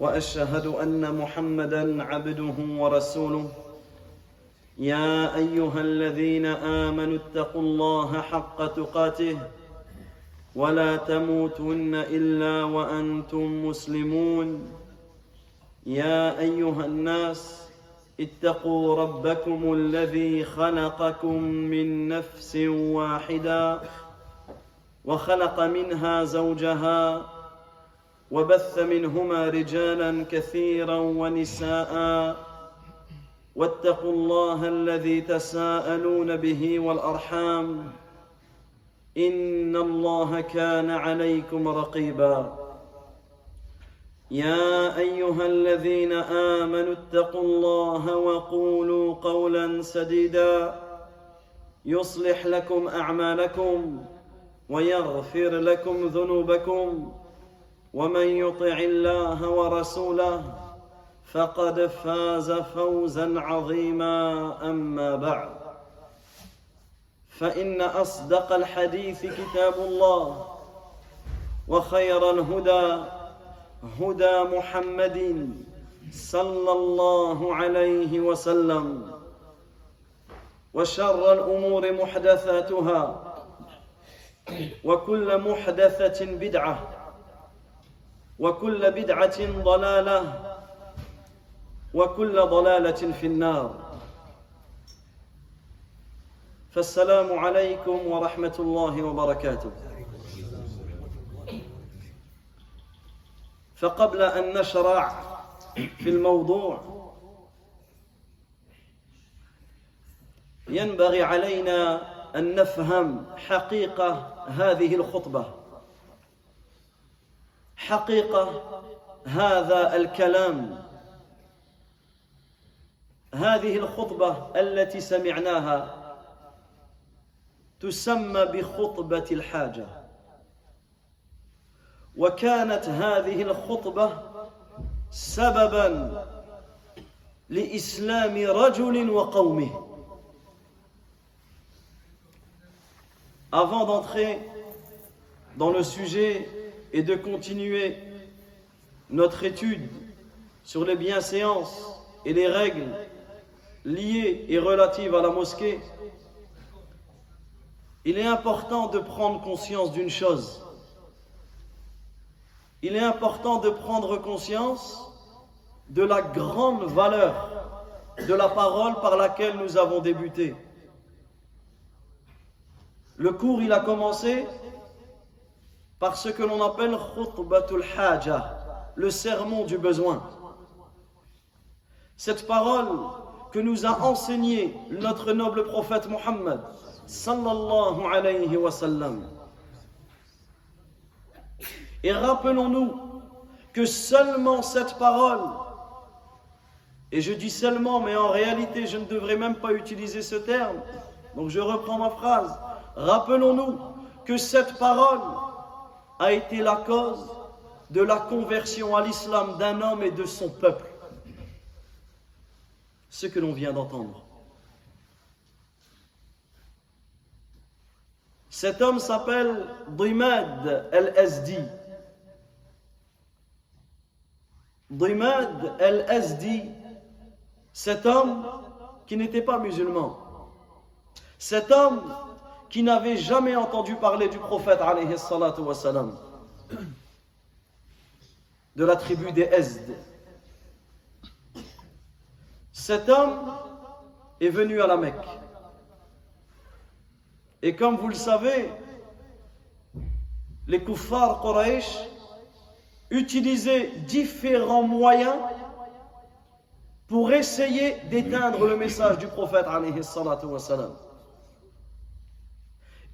وأشهد أن محمدا عبده ورسوله. يا أيها الذين آمنوا اتقوا الله حق تقاته ولا تموتن إلا وأنتم مسلمون. يا أيها الناس اتقوا ربكم الذي خلقكم من نفس واحدة وخلق منها زوجها وبث منهما رجالا كثيرا ونساء. واتقوا الله الذي تساءلون به والأرحام. إن الله كان عليكم رقيبا. يا أيها الذين آمنوا اتقوا الله وقولوا قولا سديدا. يصلح لكم أعمالكم ويغفر لكم ذنوبكم. ومن يطع الله ورسوله فقد فاز فوزا عظيما أما بعد. فإن أصدق الحديث كتاب الله وخير الهدى هدى محمد صلى الله عليه وسلم وشر الأمور محدثاتها وكل محدثة بدعة. وكل بدعة ضلالة وكل ضلالة في النار. فالسلام عليكم ورحمة الله وبركاته. فقبل أن نشرع في الموضوع ينبغي علينا أن نفهم حقيقة هذه الخطبة. حقيقة هذا الكلام. هذه الخطبة التي سمعناها تسمى بخطبة الحاجة. وكانت هذه الخطبة سببا لإسلام رجل وقومه. Avant d'entrer dans le sujet et de continuer notre étude sur les bienséances et les règles liées et relatives à la mosquée, il est important de prendre conscience d'une chose. Il est important de prendre conscience de la grande valeur de la parole par laquelle nous avons débuté. Le cours, il a commencé par ce que l'on appelle khutbatul haja, le sermon du besoin. Cette parole que nous a enseignée notre noble prophète Mohammed sallallahu alayhi wa sallam. Et rappelons-nous que seulement cette parole, et je dis seulement, mais en réalité je ne devrais même pas utiliser ce terme, donc je reprends ma phrase, rappelons-nous que cette parole a été la cause de la conversion à l'islam d'un homme et de son peuple. Ce que l'on vient d'entendre. Cet homme s'appelle Dimad el-Azdi. Dimad el-Azdi, cet homme qui n'était pas musulman, cet homme qui n'avait jamais entendu parler du prophète de la tribu des Ezd. Cet homme est venu à la Mecque. Et comme vous le savez, les kuffars Quraysh utilisaient différents moyens pour essayer d'éteindre le message du prophète.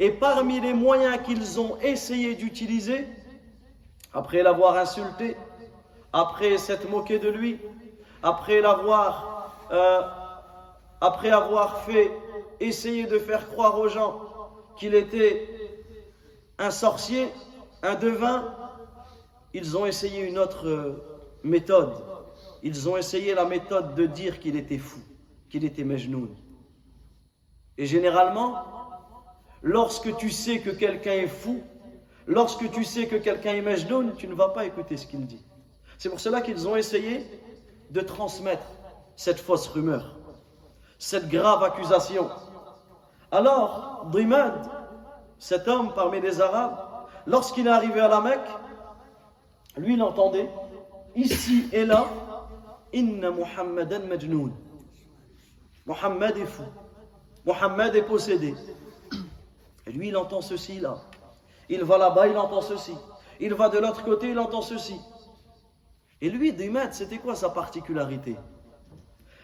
Et parmi les moyens qu'ils ont essayé d'utiliser, après l'avoir insulté, après s'être moqué de lui, après l'avoir, euh, après avoir fait essayer de faire croire aux gens qu'il était un sorcier, un devin, ils ont essayé une autre euh, méthode. Ils ont essayé la méthode de dire qu'il était fou, qu'il était Mejnoun. Et généralement, lorsque tu sais que quelqu'un est fou, lorsque tu sais que quelqu'un est Mejnoun, tu ne vas pas écouter ce qu'il dit. C'est pour cela qu'ils ont essayé de transmettre cette fausse rumeur, cette grave accusation. Alors, Dimad, cet homme parmi les Arabes, lorsqu'il est arrivé à la Mecque, lui, il entendait, ici et là, Inna Muhammadan Majnoun. Muhammad est fou. Muhammad est possédé. Et lui, il entend ceci là. Il va là-bas, il entend ceci. Il va de l'autre côté, il entend ceci. Et lui, Dimad, c'était quoi sa particularité?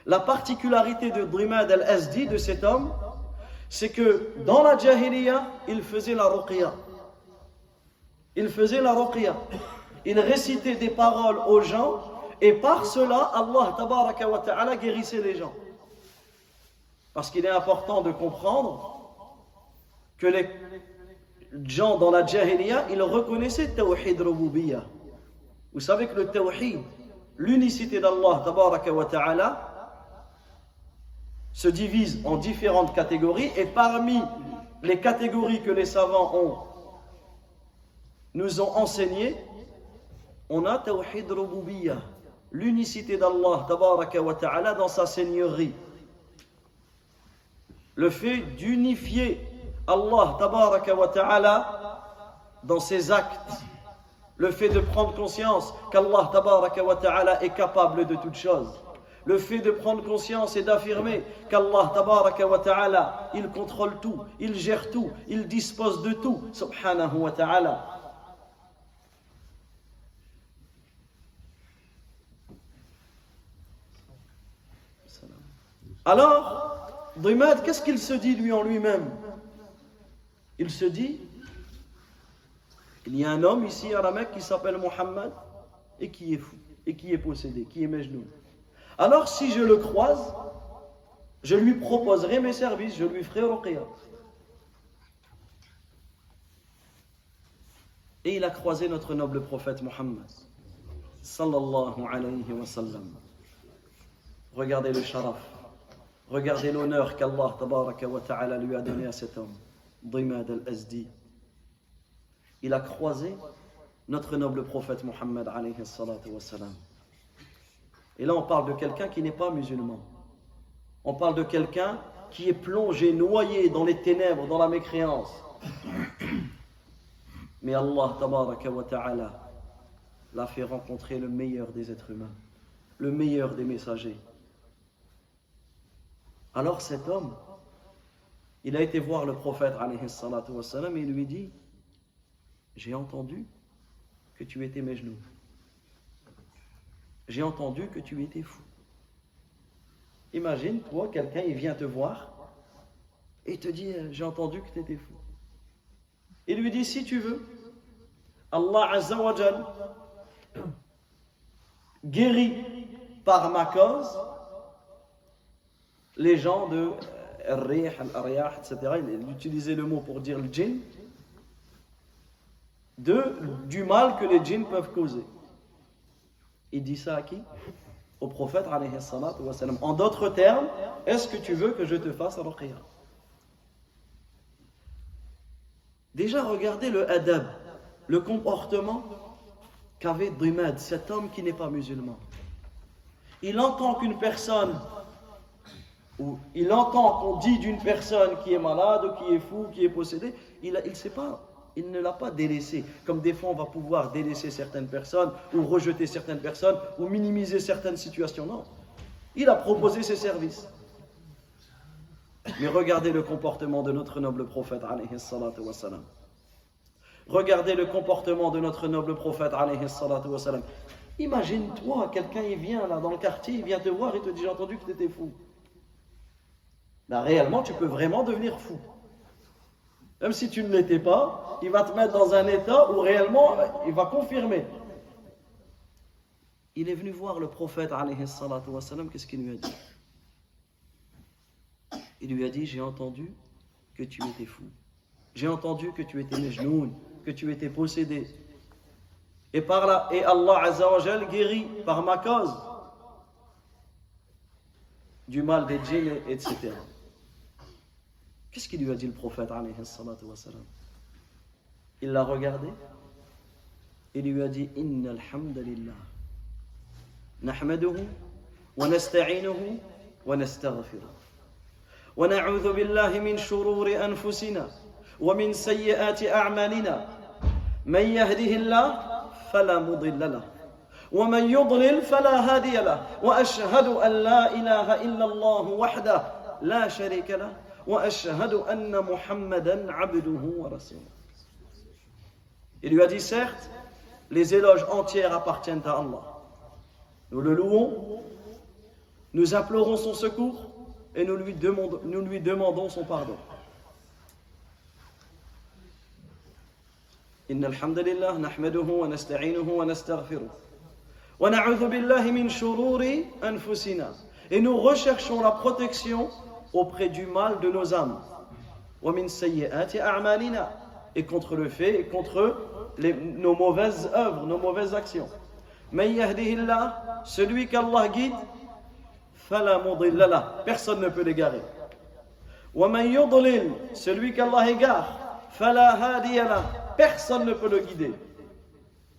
La particularité de Dimad al-Azdi, de cet homme, c'est que dans la Jahiliya, il faisait la ruqya. Il faisait la ruqya. Il récitait des paroles aux gens et par cela, Allah ta'ala guérissait les gens. Parce qu'il est important de comprendre que les gens dans la Jahiliya, ils reconnaissaient Tawhid Rububiyya. Vous savez que le tawhid, l'unicité d'Allah ta'ala, se divise en différentes catégories et parmi les catégories que les savants ont, nous ont enseigné, on a tawhid rububiyya, l'unicité d'Allah ta'ala dans sa seigneurie. Le fait d'unifier Allah ta'ala dans ses actes le fait de prendre conscience qu'Allah ta'ala est capable de toutes choses. Le fait de prendre conscience et d'affirmer qu'Allah ta'ala, il contrôle tout, il gère tout, il dispose de tout, subhanahu wa ta'ala. Alors, Dimad, qu'est-ce qu'il se dit lui en lui-même? Il se dit il y a un homme ici à la Mecque qui s'appelle Mohammed et qui est fou, et qui est possédé, qui est Mejnoun. Alors si je le croise, je lui proposerai mes services, je lui ferai ruqya. Et il a croisé notre noble prophète Mohammed. Sallallahu alayhi wa sallam. Regardez le sharaf. Regardez l'honneur qu'Allah lui a donné à cet homme. Al-Azdi il a croisé notre noble prophète Mohammed Et là, on parle de quelqu'un qui n'est pas musulman. On parle de quelqu'un qui est plongé, noyé dans les ténèbres, dans la mécréance. Mais Allah ta'ala l'a fait rencontrer le meilleur des êtres humains, le meilleur des messagers. Alors cet homme, il a été voir le prophète et il lui dit j'ai entendu que tu étais genoux. J'ai entendu que tu étais fou. Imagine, toi, quelqu'un, il vient te voir et te dit, euh, j'ai entendu que tu étais fou. Il lui dit, si tu veux, Allah Azzawajal guérit par ma cause les gens de Rih, etc. Il le mot pour dire le djinn de, du mal que les djinns peuvent causer. Il dit ça à qui? Au prophète En d'autres termes, est-ce que tu veux que je te fasse ruqya? Déjà, regardez le adab, le comportement qu'avait Dimad, cet homme qui n'est pas musulman. Il entend qu'une personne, il entend qu'on dit d'une personne qui est malade, qui est fou, qui est possédé, il il ne l'a pas délaissé. Comme des fois, on va pouvoir délaisser certaines personnes, ou rejeter certaines personnes, ou minimiser certaines situations. Non. Il a proposé ses services. Mais regardez le comportement de notre noble prophète, Regardez le comportement de notre noble prophète, Imagine-toi, quelqu'un il vient là dans le quartier, il vient te voir et te dit J'ai entendu que tu étais fou. Là, réellement, tu peux vraiment devenir fou. Même si tu ne l'étais pas, il va te mettre dans un état où réellement il va confirmer. Il est venu voir le prophète, qu'est-ce qu'il lui a dit? Il lui a dit J'ai entendu que tu étais fou. J'ai entendu que tu étais nejnoun, que tu étais possédé. Et, par là, et Allah Azzawajal guérit par ma cause du mal des djinns, etc. Qu'est-ce qu'il lui a dit le prophète Il l'a regardé et lui a dit Inna alhamdulillah. نحمده ونستعينه ونستغفره ونعوذ بالله من شرور انفسنا ومن سيئات اعمالنا من يهده الله فلا مضل له ومن يضلل فلا هادي له واشهد ان لا اله الا الله وحده لا شريك له واشهد ان محمدا عبده ورسوله Il lui a dit certes, les éloges entières appartiennent à Allah. Nous le louons, nous implorons son secours et nous lui demandons, nous lui demandons son pardon. إن الحمد لله نحمده ونستعينه ونستغفره ونعوذ بالله من شرور أنفسنا et nous recherchons la protection auprès du mal de nos âmes. Et contre le fait, et contre nos mauvaises œuvres, nos mauvaises actions. Celui qu'Allah guide, personne ne peut l'égarer. Celui qu'Allah égare, personne ne peut le guider.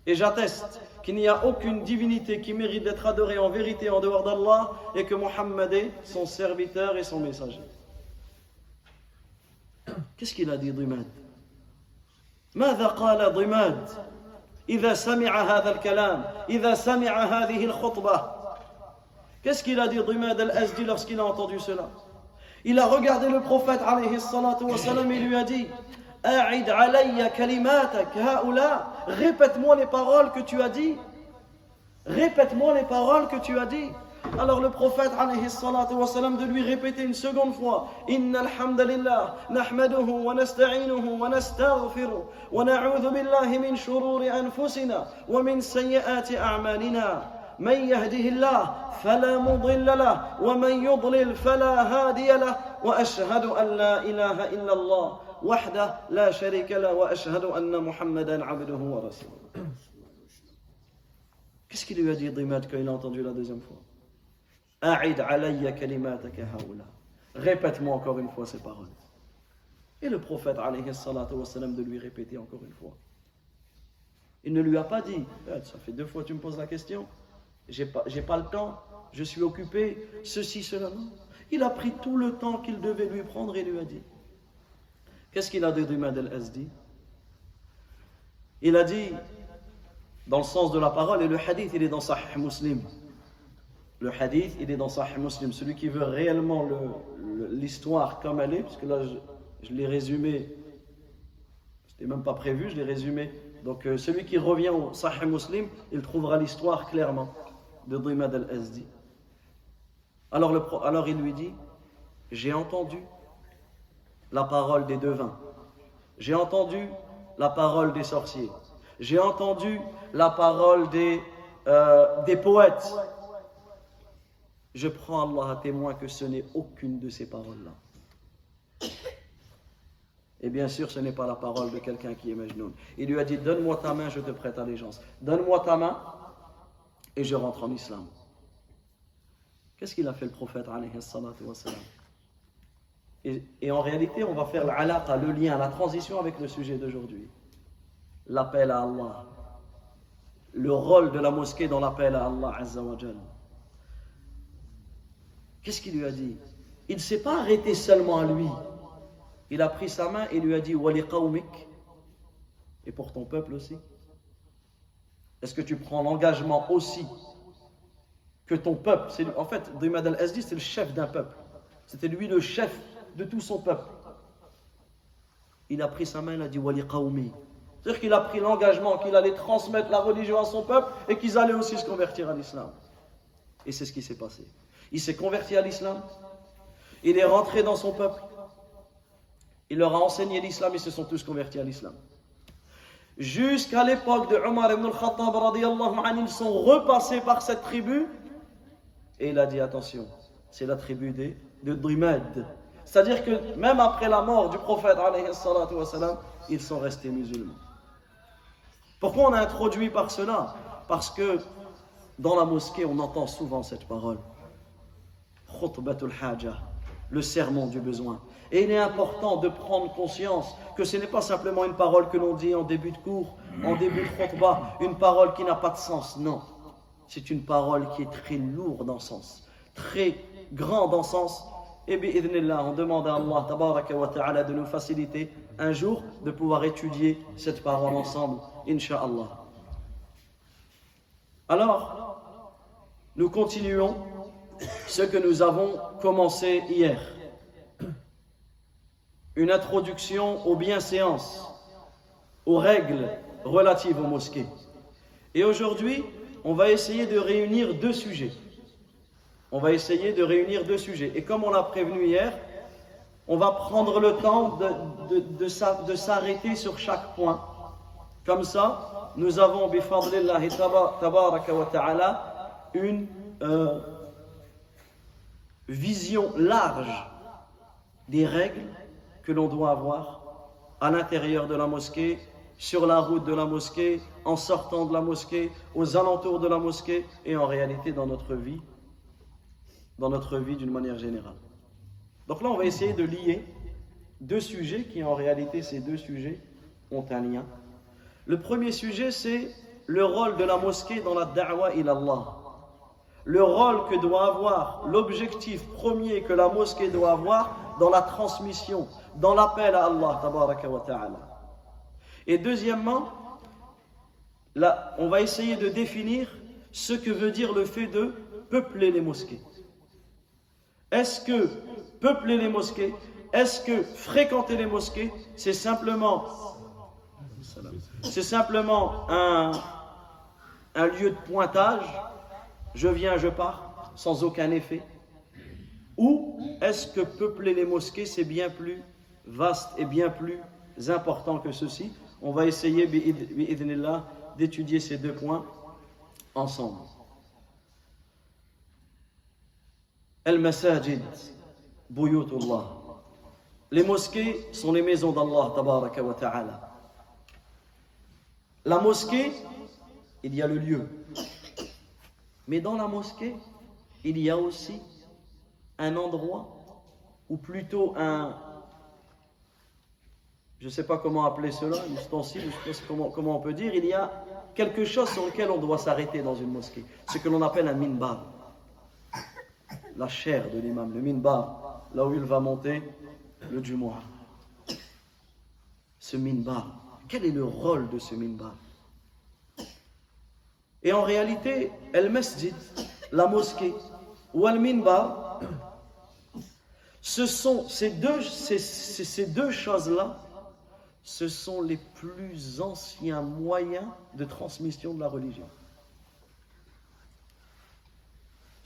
Et j'atteste qu'il n'y a aucune divinité qui mérite d'être adorée en vérité en dehors d'Allah et que Muhammad est son serviteur et son messager. Qu'est-ce qu'il a dit Dhimad ماذا قال ضماد إذا سمع هذا الكلام إذا سمع هذه الخطبة Qu'est-ce qu'il a dit Dhimad al-Azdi lorsqu'il a entendu cela Il a regardé le prophète alayhi salatu wa salam et lui a dit أعد علي كلماتك هؤلاء Répète-moi les paroles que tu as dit Répète-moi les paroles que tu as dit Alors le prophète alayhi salatu wa salam de lui répéter une seconde fois Inna alhamdulillah nahmaduhu wa nasta'inuhu wa nastaghfiru wa na'udhu billahi min shururi anfusina wa min sayyiati a'malina من يهده الله فلا مضل له ومن يضلل فلا هادي له واشهد ان لا اله الا الله وحده لا شريك له واشهد ان محمدا عبده ورسوله Qu'est-ce qu'il lui a dit Dimad quand il a entendu la deuxième fois Répète-moi encore une fois ces paroles. Et le prophète de lui répéter encore une fois. Il ne lui a pas dit, eh, ça fait deux fois que tu me poses la question, j'ai pas, pas le temps, je suis occupé, ceci, cela. Non. Il a pris tout le temps qu'il devait lui prendre et lui a dit. Qu'est-ce qu'il a dit Rimad al-Azdi Il a dit, dans le sens de la parole, et le hadith, il est dans Sahih Muslim. Le hadith, il est dans Sahih Muslim. Celui qui veut réellement l'histoire comme elle est, parce que là, je, l'ai résumé, c'était même pas prévu, je l'ai résumé. Donc, euh, celui qui revient au Sahih Muslim, il trouvera l'histoire clairement de Dimad al-Azdi. Alors il lui dit J'ai entendu la parole des devins, j'ai entendu la parole des sorciers, j'ai entendu la parole des, euh, des poètes, je prends Allah à témoin que ce n'est aucune de ces paroles-là. Et bien sûr, ce n'est pas la parole de quelqu'un qui est Majnoun. Il lui a dit Donne-moi ta main, je te prête allégeance. Donne-moi ta main et je rentre en islam. Qu'est-ce qu'il a fait le prophète et, en réalité, on va faire l'alaqa, le lien, la transition avec le sujet d'aujourd'hui. L'appel à Allah. Le rôle de la mosquée dans l'appel à Allah Azzawajal. Qu'est-ce qu'il lui a dit? Il ne s'est pas arrêté seulement à lui. Il a pris sa main et lui a dit Wali Et pour ton peuple aussi Est-ce que tu prends l'engagement aussi que ton peuple? En fait, Dimad al-Azdi, c'est le chef d'un peuple. C'était lui le chef de tout son peuple. Il a pris sa main, il a dit Wali C'est-à-dire qu'il a pris l'engagement qu'il allait transmettre la religion à son peuple et qu'ils allaient aussi se convertir à l'islam. Et c'est ce qui s'est passé. Il s'est converti à l'islam. Il est rentré dans son peuple. Il leur a enseigné l'islam. Ils se sont tous convertis à l'islam. Jusqu'à l'époque de Omar ibn al-Khattab, ils sont repassés par cette tribu. Et il a dit attention, c'est la tribu des, de Drimed. C'est-à-dire que même après la mort du prophète, ils sont restés musulmans. Pourquoi on a introduit par cela? Parce que dans la mosquée, on entend souvent cette parole. Le sermon du besoin. Et il est important de prendre conscience que ce n'est pas simplement une parole que l'on dit en début de cours, en début de khutbah, une parole qui n'a pas de sens. Non. C'est une parole qui est très lourde en sens, très grande en sens. Et bien, on demande à Allah de nous faciliter un jour de pouvoir étudier cette parole ensemble, Inch'Allah. Alors, nous continuons ce que nous avons commencé hier. Une introduction aux bienséances, aux règles relatives aux mosquées. Et aujourd'hui, on va essayer de réunir deux sujets. On va essayer de réunir deux sujets. Et comme on l'a prévenu hier, on va prendre le temps de, s'arrêter sur chaque point. Comme ça, nous avons, une euh, vision large des règles que l'on doit avoir à l'intérieur de la mosquée, sur la route de la mosquée, en sortant de la mosquée, aux alentours de la mosquée et en réalité dans notre vie, dans notre vie d'une manière générale. Donc là, on va essayer de lier deux sujets qui, en réalité, ces deux sujets ont un lien. Le premier sujet, c'est le rôle de la mosquée dans la da'wa ilallah. Le rôle que doit avoir, l'objectif premier que la mosquée doit avoir dans la transmission, dans l'appel à Allah. Et deuxièmement, là, on va essayer de définir ce que veut dire le fait de peupler les mosquées. Est-ce que peupler les mosquées, est-ce que fréquenter les mosquées, c'est simplement, c'est simplement un, un lieu de pointage, je viens, je pars, sans aucun effet Ou est-ce que peupler les mosquées, c'est bien plus vaste et bien plus important que ceci On va essayer, d'étudier ces deux points ensemble. Al-Masajid, Buyutullah. Les mosquées sont les maisons d'Allah. La mosquée, il y a le lieu. Mais dans la mosquée, il y a aussi un endroit, ou plutôt un, je ne sais pas comment appeler cela, un ustensile, je sais pas comment, comment on peut dire, il y a quelque chose sur lequel on doit s'arrêter dans une mosquée, ce que l'on appelle un minbar la chair de l'imam, le minbar, là où il va monter le Jumu'ah. Ce minbar, quel est le rôle de ce minbar? Et en réalité, el masjid, la mosquée, ou al minbar, ce sont ces deux, ces deux choses-là, ce sont les plus anciens moyens de transmission de la religion.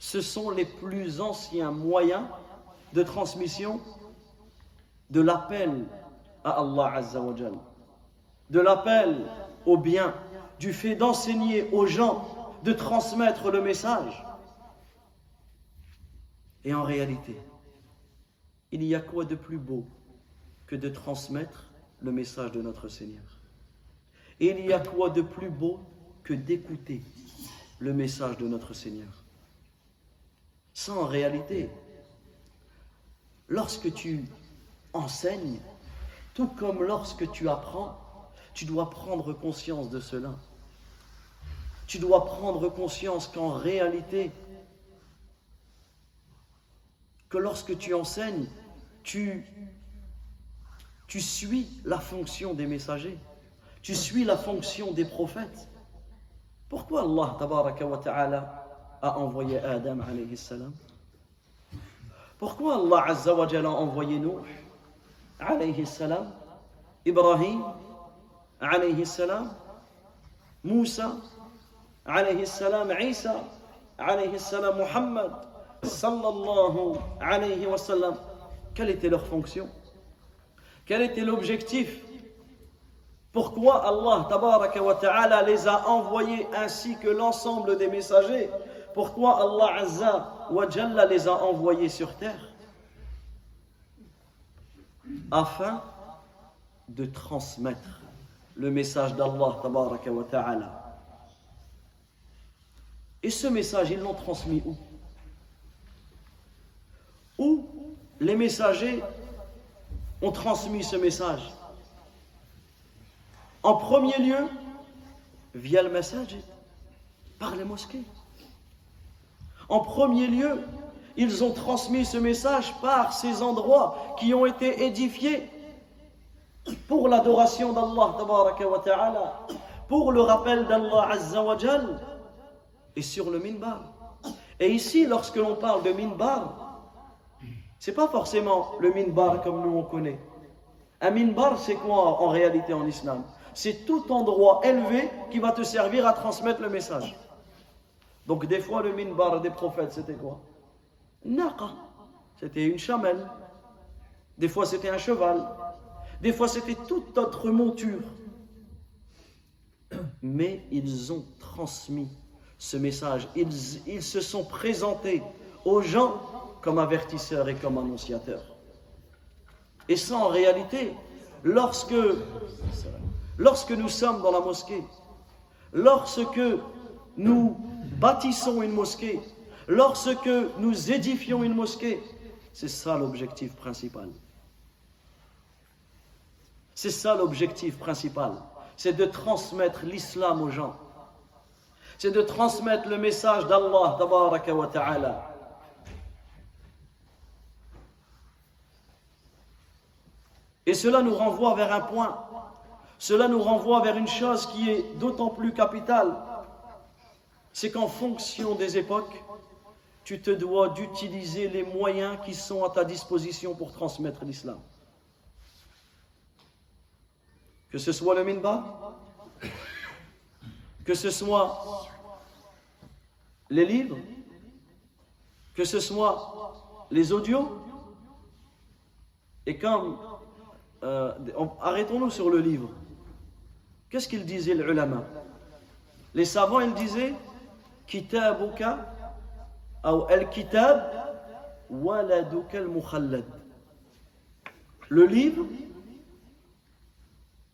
Ce sont les plus anciens moyens de transmission de l'appel à Allah Azza wa de l'appel au bien, du fait d'enseigner aux gens, de transmettre le message. Et en réalité, il y a quoi de plus beau que de transmettre le message de notre Seigneur? Il y a quoi de plus beau que d'écouter le message de notre Seigneur? En réalité, lorsque tu enseignes, tout comme lorsque tu apprends, tu dois prendre conscience de cela. Tu dois prendre conscience qu'en réalité, que lorsque tu enseignes, tu, tu suis la fonction des messagers, tu suis la fonction des prophètes. Pourquoi Allah wa ta'ala a envoyé Adam alayhi salam. Pourquoi Allah Azza wa a envoyé Nuh alayhi salam Ibrahim alayhi salam Moussa alayhi salam Isa alayhi salam Muhammad sallallahu alayhi wa sallam. Quelle était leur fonction? Quel était l'objectif? Pourquoi Allah wa ta'ala les a envoyés ainsi que l'ensemble des messagers? Pourquoi Allah azza wa les a envoyés sur terre Afin de transmettre le message d'Allah ta'ala. Et ce message, ils l'ont transmis où Où les messagers ont transmis ce message En premier lieu, via le message, par les mosquées. En premier lieu, ils ont transmis ce message par ces endroits qui ont été édifiés pour l'adoration d'Allah pour le rappel d'Allah Azza wa et sur le minbar. Et ici, lorsque l'on parle de minbar, c'est pas forcément le minbar comme nous on connaît. Un minbar, c'est quoi en réalité en islam? C'est tout endroit élevé qui va te servir à transmettre le message. Donc des fois, le minbar des prophètes, c'était quoi? Naqa. C'était une chamelle. Des fois, c'était un cheval. Des fois, c'était toute autre monture. Mais ils ont transmis ce message. Ils, ils se sont présentés aux gens comme avertisseurs et comme annonciateurs. Et ça, en réalité, lorsque, lorsque nous sommes dans la mosquée, lorsque nous bâtissons une mosquée, lorsque nous édifions une mosquée, c'est ça l'objectif principal. C'est ça l'objectif principal. C'est de transmettre l'islam aux gens. C'est de transmettre le message d'Allah ta'ala. Et cela nous renvoie vers un point. Cela nous renvoie vers une chose qui est d'autant plus capitale. C'est qu'en fonction des époques, tu te dois d'utiliser les moyens qui sont à ta disposition pour transmettre l'islam. Que ce soit le minba, que ce soit les livres, que ce soit les audios. Et comme, euh, arrêtons-nous sur le livre. Qu'est-ce qu'il disait l'ulama Les savants, ils disaient Le livre,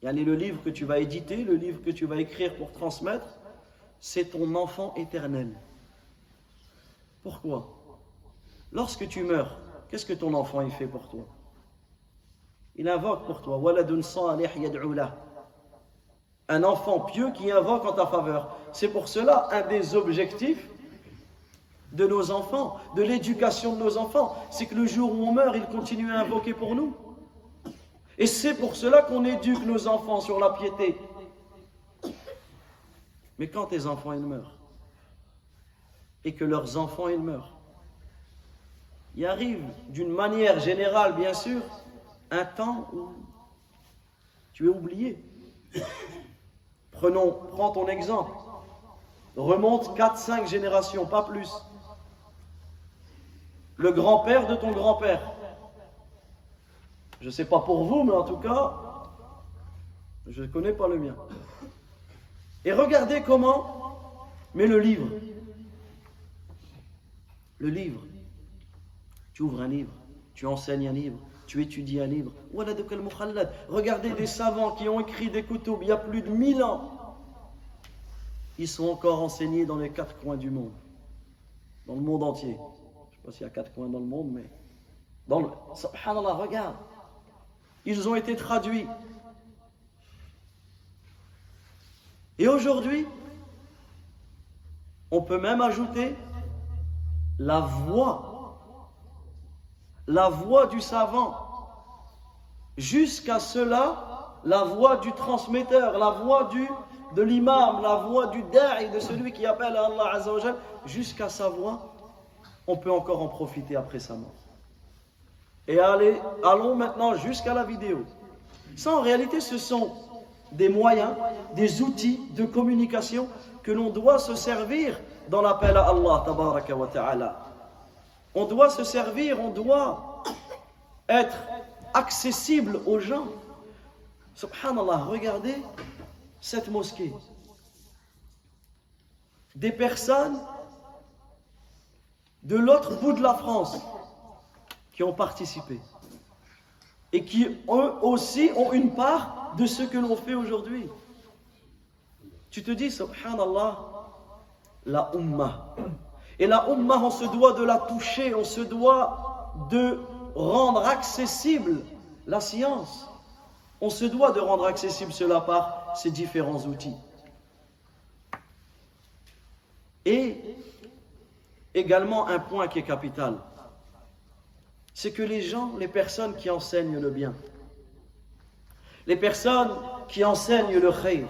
le livre que tu vas éditer, le livre que tu vas écrire pour transmettre, c'est ton enfant éternel. Pourquoi? Lorsque tu meurs, qu'est-ce que ton enfant y fait pour toi? Il invoque pour toi. Un enfant pieux qui invoque en ta faveur. C'est pour cela un des objectifs de nos enfants, de l'éducation de nos enfants, c'est que le jour où on meurt, ils continuent à invoquer pour nous. Et c'est pour cela qu'on éduque nos enfants sur la piété. Mais quand tes enfants ils meurent, et que leurs enfants ils meurent, il arrive d'une manière générale, bien sûr, un temps où tu es oublié. Prenons, prends ton exemple. Remonte 4-5 générations, pas plus. Le grand-père de ton grand-père je ne sais pas pour vous, mais en tout cas, je ne connais pas le mien. Et regardez comment, mais le livre, le livre, tu ouvres un livre, tu enseignes un livre, tu étudies un livre. Regardez des savants qui ont écrit des couteaux il y a plus de mille ans. Ils sont encore enseignés dans les quatre coins du monde, dans le monde entier. Je ne sais pas s'il y a quatre coins dans le monde, mais dans le. Subhanallah, regarde. Ils ont été traduits. Et aujourd'hui, on peut même ajouter la voix, la voix du savant. Jusqu'à cela, la voix du transmetteur, la voix du, de l'imam, la voix du da'i, de celui qui appelle à Allah Azzawajal, jusqu'à sa voix, on peut encore en profiter après sa mort. Et allez, allons maintenant jusqu'à la vidéo. Ça, en réalité, ce sont des moyens, des outils de communication que l'on doit se servir dans l'appel à Allah, tabaraka wa ta'ala. On doit se servir, on doit être accessible aux gens. Subhanallah, regardez cette mosquée. Des personnes de l'autre bout de la France qui ont participé et qui eux aussi ont une part de ce que l'on fait aujourd'hui. Tu te dis, subhanallah, la Ummah. Et la Ummah, on se doit de la toucher, on se doit de rendre accessible la science. On se doit de rendre accessible cela par ces différents outils. Et également un point qui est capital, c'est que les gens, les personnes qui enseignent le bien, les personnes qui enseignent le khayr,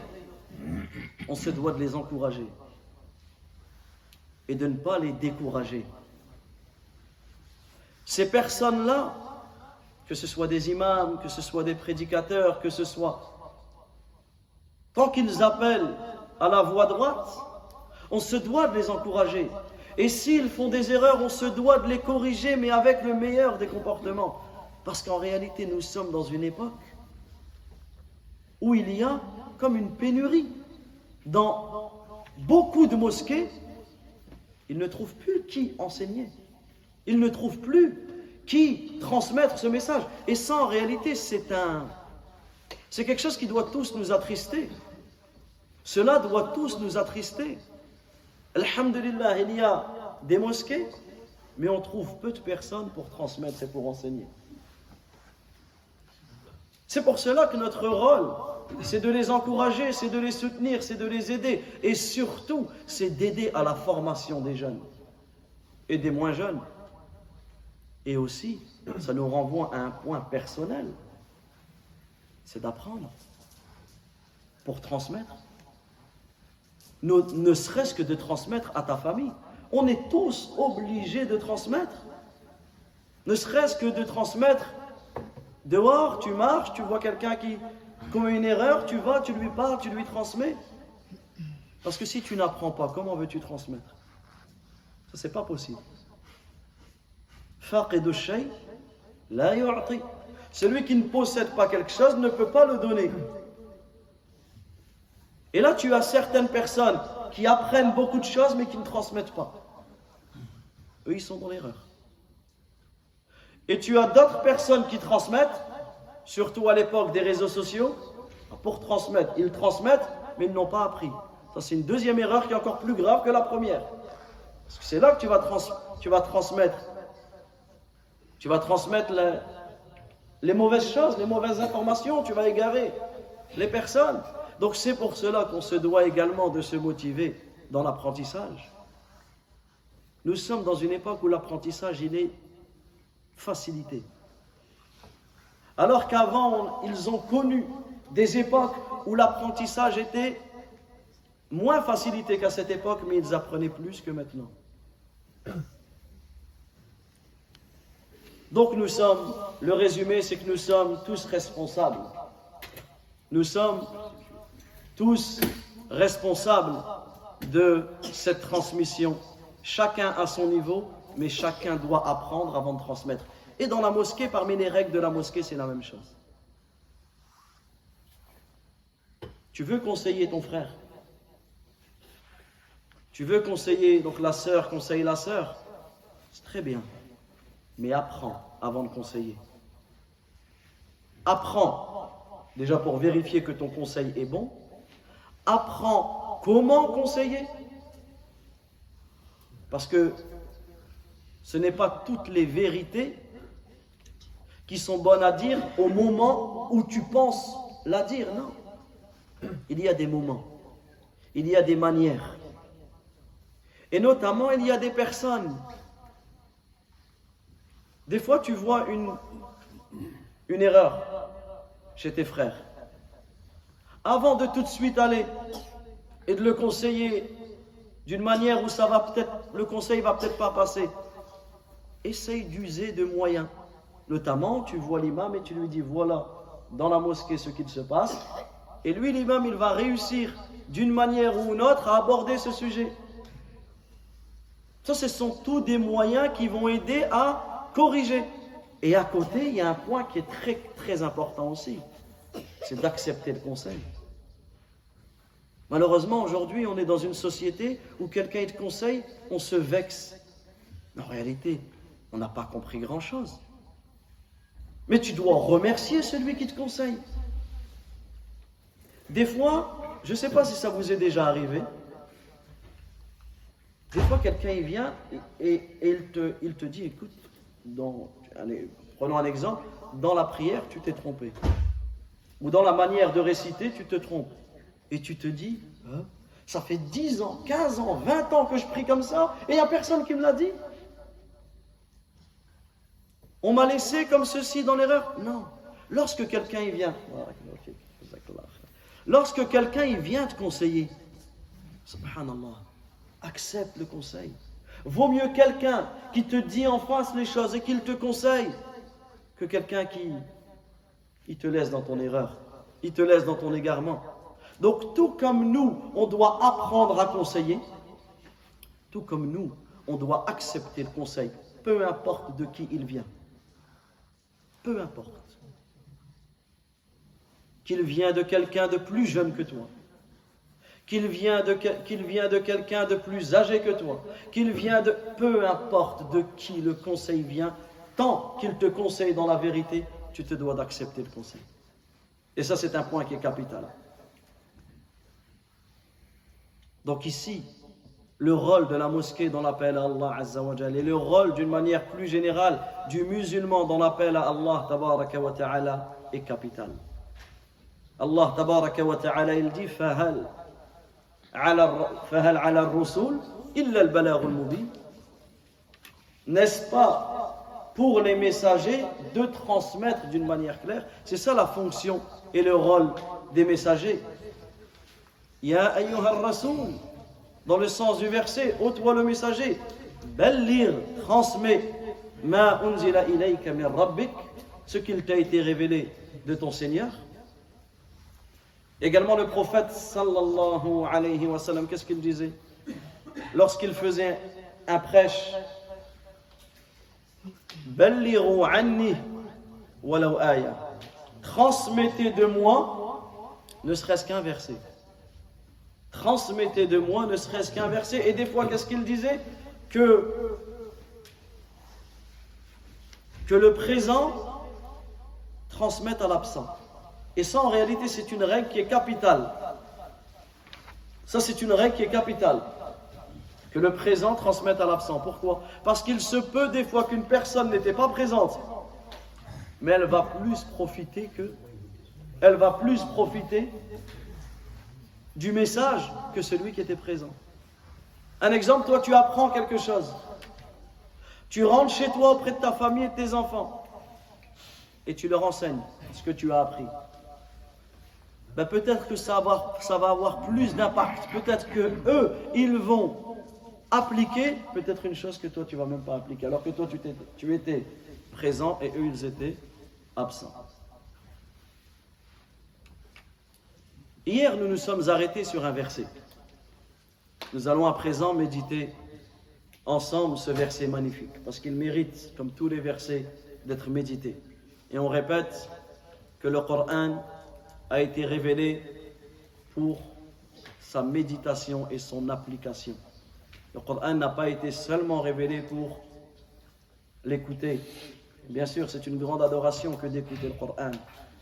on se doit de les encourager et de ne pas les décourager. Ces personnes-là, que ce soit des imams, que ce soit des prédicateurs, que ce soit, tant qu'ils appellent à la voie droite, on se doit de les encourager. Et s'ils font des erreurs, on se doit de les corriger, mais avec le meilleur des comportements. Parce qu'en réalité, nous sommes dans une époque où il y a comme une pénurie. Dans beaucoup de mosquées, ils ne trouvent plus qui enseigner. Ils ne trouvent plus qui transmettre ce message. Et ça, en réalité, c'est un, c'est quelque chose qui doit tous nous attrister. Cela doit tous nous attrister. Alhamdulillah, il y a des mosquées, mais on trouve peu de personnes pour transmettre et pour enseigner. C'est pour cela que notre rôle, c'est de les encourager, c'est de les soutenir, c'est de les aider. Et surtout, c'est d'aider à la formation des jeunes et des moins jeunes. Et aussi, ça nous renvoie à un point personnel, c'est d'apprendre pour transmettre ne, serait-ce que de transmettre à ta famille. On est tous obligés de transmettre. Ne serait-ce que de transmettre dehors, tu marches, tu vois quelqu'un qui commet une erreur, tu vas, tu lui parles, tu lui transmets. Parce que si tu n'apprends pas, comment veux-tu transmettre? Ça, c'est pas possible. Celui qui ne possède pas quelque chose ne peut pas le donner. Et là, tu as certaines personnes qui apprennent beaucoup de choses mais qui ne transmettent pas. Eux, ils sont dans l'erreur. Et tu as d'autres personnes qui transmettent, surtout à l'époque des réseaux sociaux, pour transmettre. Ils transmettent, mais ils n'ont pas appris. Ça, c'est une deuxième erreur qui est encore plus grave que la première. Parce que c'est là que tu vas, transmettre. Tu vas transmettre les mauvaises choses, les mauvaises informations, tu vas égarer les personnes. Donc c'est pour cela qu'on se doit également de se motiver dans l'apprentissage. Nous sommes dans une époque où l'apprentissage est facilité. Alors qu'avant, ils ont connu des époques où l'apprentissage était moins facilité qu'à cette époque, mais ils apprenaient plus que maintenant. Donc nous sommes, le résumé c'est que nous sommes tous responsables. Nous sommes tous responsables de cette transmission. Chacun à son niveau, mais chacun doit apprendre avant de transmettre. Et dans la mosquée, parmi les règles de la mosquée, c'est la même chose. Tu veux conseiller ton frère? Tu veux conseiller, donc la sœur conseille la sœur? C'est très bien. Mais apprends avant de conseiller. Apprends, déjà pour vérifier que ton conseil est bon, apprends comment conseiller. Parce que ce n'est pas toutes les vérités qui sont bonnes à dire au moment où tu penses la dire, non? Il y a des moments, il y a des manières. Et notamment, il y a des personnes. Des fois, tu vois une, erreur chez tes frères avant de tout de suite aller et de le conseiller d'une manière où ça va peut-être, le conseil va peut-être pas passer, essaye d'user de moyens. Notamment, tu vois l'imam et tu lui dis voilà dans la mosquée ce qu'il se passe. Et lui, l'imam, il va réussir d'une manière ou une autre à aborder ce sujet. Ça, ce sont tous des moyens qui vont aider à corriger. Et à côté, il y a un point qui est très, très important aussi c'est d'accepter le conseil. Malheureusement, aujourd'hui, on est dans une société où quelqu'un te conseille, on se vexe. En réalité, on n'a pas compris grand-chose. Mais tu dois remercier celui qui te conseille. Des fois, je ne sais pas si ça vous est déjà arrivé, des fois quelqu'un il vient et, il, te, dit, écoute, prenons un exemple, dans la prière, tu t'es trompé. Ou dans la manière de réciter, tu te trompes. Et tu te dis, hein, ça fait 10 ans, 15 ans, 20 ans que je prie comme ça, et il n'y a personne qui me l'a dit. On m'a laissé comme ceci dans l'erreur Non. Lorsque quelqu'un y vient, lorsque quelqu'un y vient te conseiller, subhanallah, accepte le conseil. Vaut mieux quelqu'un qui te dit en face les choses et qu'il te conseille que quelqu'un qui, te laisse dans ton erreur, il te laisse dans ton égarement. Donc tout comme nous, on doit apprendre à conseiller, tout comme nous, on doit accepter le conseil, peu importe de qui il vient. Peu importe. Qu'il vient de quelqu'un de plus jeune que toi, qu'il vient de, qu'il vient de quelqu'un de plus âgé que toi, qu'il vient de... Peu importe de qui le conseil vient, tant qu'il te conseille dans la vérité, tu te dois d'accepter le conseil. Et ça, c'est un point qui est capital. Donc ici, le rôle de la mosquée dans l'appel à Allah et le rôle d'une manière plus générale du musulman dans l'appel à Allah tabaraka ta'ala est capital. Allah tabaraka wa ta'ala il dit fahal fahal ala rusul illa al mubin n'est-ce pas pour les messagers de transmettre d'une manière claire? C'est ça la fonction et le rôle des messagers. Ya ayyuha rasul dans le sens du verset, ô toi le messager, bellir, transmet, ma unzila ilayka rabbik, ce qu'il t'a été révélé de ton Seigneur. Également le prophète sallallahu alayhi wa sallam, qu'est-ce qu'il disait? Lorsqu'il faisait un prêche, belliru anni walau aya. Transmettez de moi ne serait-ce qu'un verset transmettez de moi ne serait-ce qu'un verset. Et des fois, qu'est-ce qu'il disait que, que le présent transmette à l'absent. Et ça, en réalité, c'est une règle qui est capitale. Ça, c'est une règle qui est capitale. Que le présent transmette à l'absent. Pourquoi? Parce qu'il se peut des fois qu'une personne n'était pas présente, mais elle va plus profiter que. Elle va plus profiter du message que celui qui était présent. Un exemple, toi tu apprends quelque chose. Tu rentres chez toi auprès de ta famille et de tes enfants et tu leur enseignes ce que tu as appris. Ben, peut-être que ça va, avoir plus d'impact. Peut-être que eux, ils vont appliquer peut-être une chose que toi tu vas même pas appliquer. Alors que toi tu étais présent et eux ils étaient absents. Hier, nous nous sommes arrêtés sur un verset. Nous allons à présent méditer ensemble ce verset magnifique, parce qu'il mérite, comme tous les versets, d'être médité. Et on répète que le Coran a été révélé pour sa méditation et son application. Le Coran n'a pas été seulement révélé pour l'écouter. Bien sûr, c'est une grande adoration que d'écouter le Coran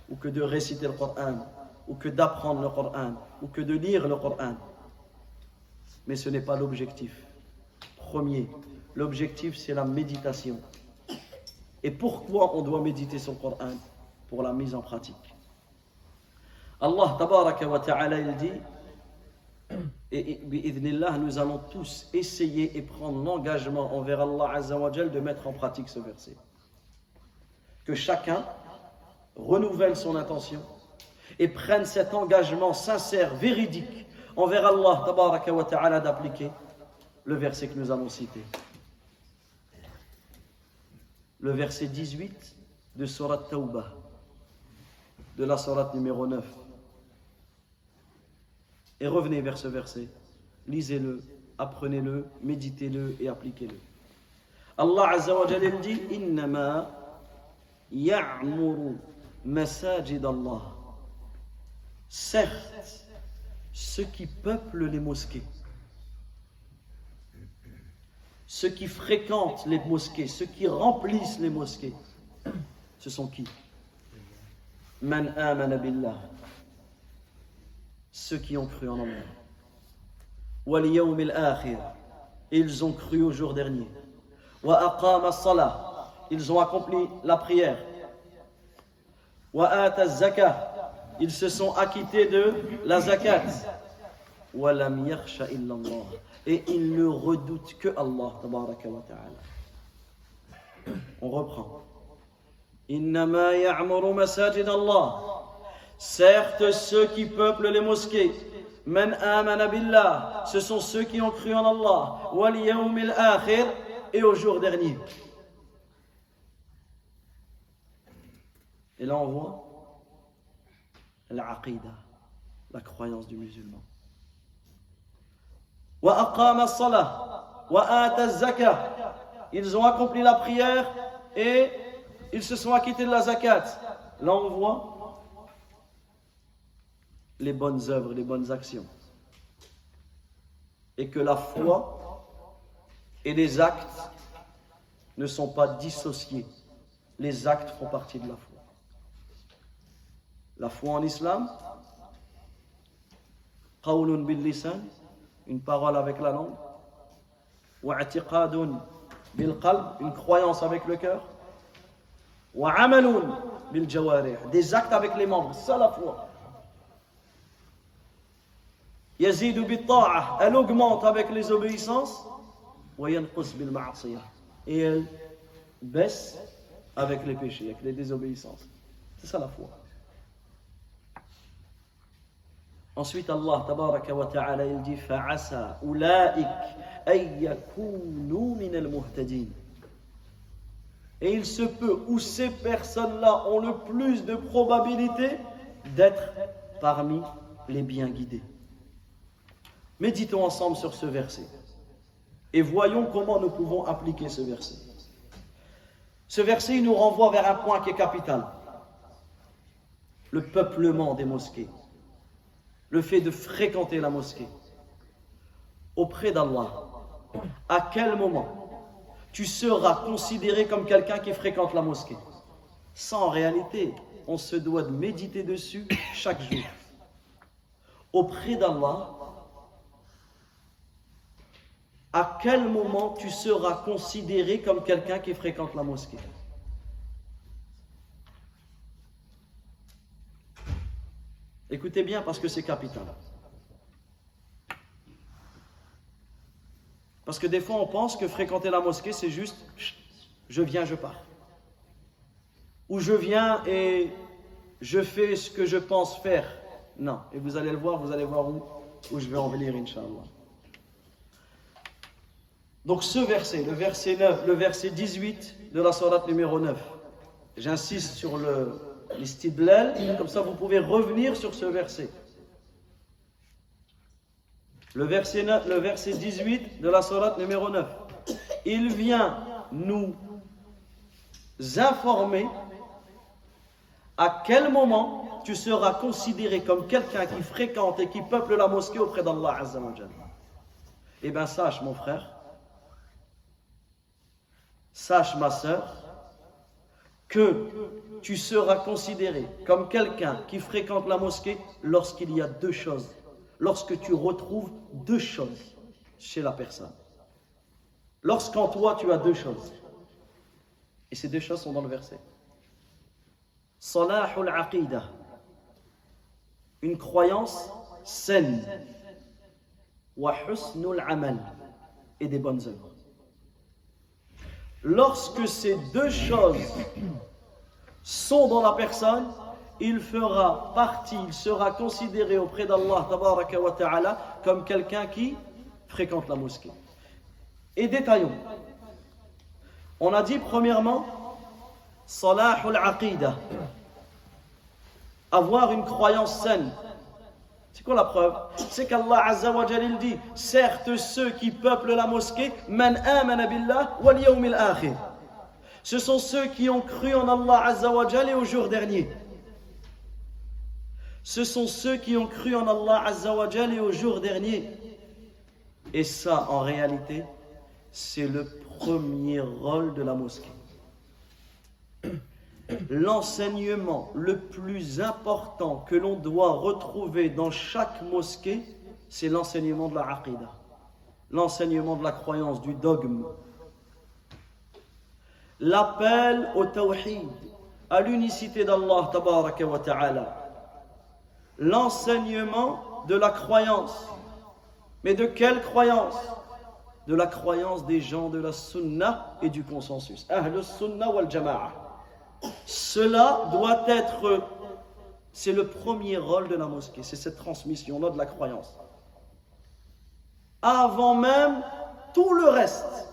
ou que de réciter le Coran ou que d'apprendre le Coran, ou que de lire le Coran. Mais ce n'est pas l'objectif. Premier, l'objectif c'est la méditation. Et pourquoi on doit méditer le Coran Pour la mise en pratique? Allah tabaraka wa ta'ala il dit et nous allons tous essayer et prendre l'engagement envers Allah Azzawajal de mettre en pratique ce verset. Que chacun renouvelle son intention et prennent cet engagement sincère, véridique envers Allah wa ta'ala d'appliquer le verset que nous avons cité. Le verset 18 de Surat Tawbah, de la Surat numéro 9. Et revenez vers ce verset, lisez-le, apprenez-le, méditez-le et appliquez-le. Allah Azza wa dit Innama ya'muru masajid Allah Certes, ceux qui peuplent les mosquées, ceux qui fréquentent les mosquées, ceux qui remplissent les mosquées, ce sont qui? Man. Ceux qui ont cru en Allah. Ils ont cru au jour dernier. Wa. Ils ont accompli la prière. Wa. Ils se sont acquittés de la zakat. Et ils ne redoutent que Allah. On reprend. Certes, ceux qui peuplent les mosquées, ce sont ceux qui ont cru en Allah, wal yawmil et au jour dernier. Et là, on voit la croyance du musulman. Ils ont accompli la prière et ils se sont acquittés de la zakat. Là, on voit les bonnes œuvres, les bonnes actions. Et que la foi et les actes ne sont pas dissociés. Les actes font partie de la foi. La foi en islam, qawlun bil lisan, une parole avec la langue, wa bil qalb, une croyance avec le cœur, des actes avec les membres, c'est ça la foi. Yazidu elle augmente avec les obéissances, et elle baisse avec les péchés, avec les désobéissances. C'est ça la foi. Ensuite, Allah wa il dit Fa'asa Et il se peut, ou ces personnes-là ont le plus de probabilité d'être parmi les bien guidés. Méditons ensemble sur ce verset et voyons comment nous pouvons appliquer ce verset. Ce verset nous renvoie vers un point qui est capital le peuplement des mosquées. Le fait de fréquenter la mosquée. Auprès d'Allah. À quel moment tu seras considéré comme quelqu'un qui fréquente la mosquée? Sans réalité, on se doit de méditer dessus chaque jour. Auprès d'Allah, à quel moment tu seras considéré comme quelqu'un qui fréquente la mosquée? Écoutez bien parce que c'est capital. Parce que des fois, on pense que fréquenter la mosquée, c'est juste je viens, je pars. Ou je viens et je fais ce que je pense faire. Non. Et vous allez le voir, vous allez voir où, je vais en venir, Inch'Allah. Donc ce verset, le verset 9, le verset 18 de la sourate numéro 9. J'insiste sur le l'istidlal, comme ça vous pouvez revenir sur ce verset. Le verset, le verset 18 de la sourate numéro 9. Il vient nous informer à quel moment tu seras considéré comme quelqu'un qui fréquente et qui peuple la mosquée auprès d'Allah. Eh bien, sache, mon frère, sache, ma soeur, que tu seras considéré comme quelqu'un qui fréquente la mosquée lorsqu'il y a deux choses lorsque tu retrouves deux choses chez la personne. Lorsqu'en toi tu as deux choses. Et ces deux choses sont dans le verset. Salahul aqidah. Une croyance saine. Wa husnul amal. Et des bonnes œuvres. Lorsque ces deux choses sont dans la personne, il fera partie, il sera considéré auprès d'Allah comme quelqu'un qui fréquente la mosquée. Et détaillons. On a dit premièrement. Avoir une croyance saine. C'est quoi la preuve? C'est qu'Allah Azza wa il dit certes ceux qui peuplent la mosquée man amana billah wal yawmil akhir. Ce sont ceux qui ont cru en Allah Azza wa et au jour dernier. ce sont ceux qui ont cru en Allah Azzawajal et au jour dernier. Et ça, en réalité, c'est le premier rôle de la mosquée. L'enseignement le plus important que l'on doit retrouver dans chaque mosquée, c'est l'enseignement de la aqidah, l'enseignement de la croyance, du dogme. L'appel au tawhid, à l'unicité d'Allah wa ta'ala. L'enseignement de la croyance. Mais de quelle croyance? De la croyance des gens de la sunna et du consensus. Ahl sunnah wal jama'a. Cela doit être, c'est le premier rôle de la mosquée, c'est cette transmission-là de la croyance. Avant même tout le reste.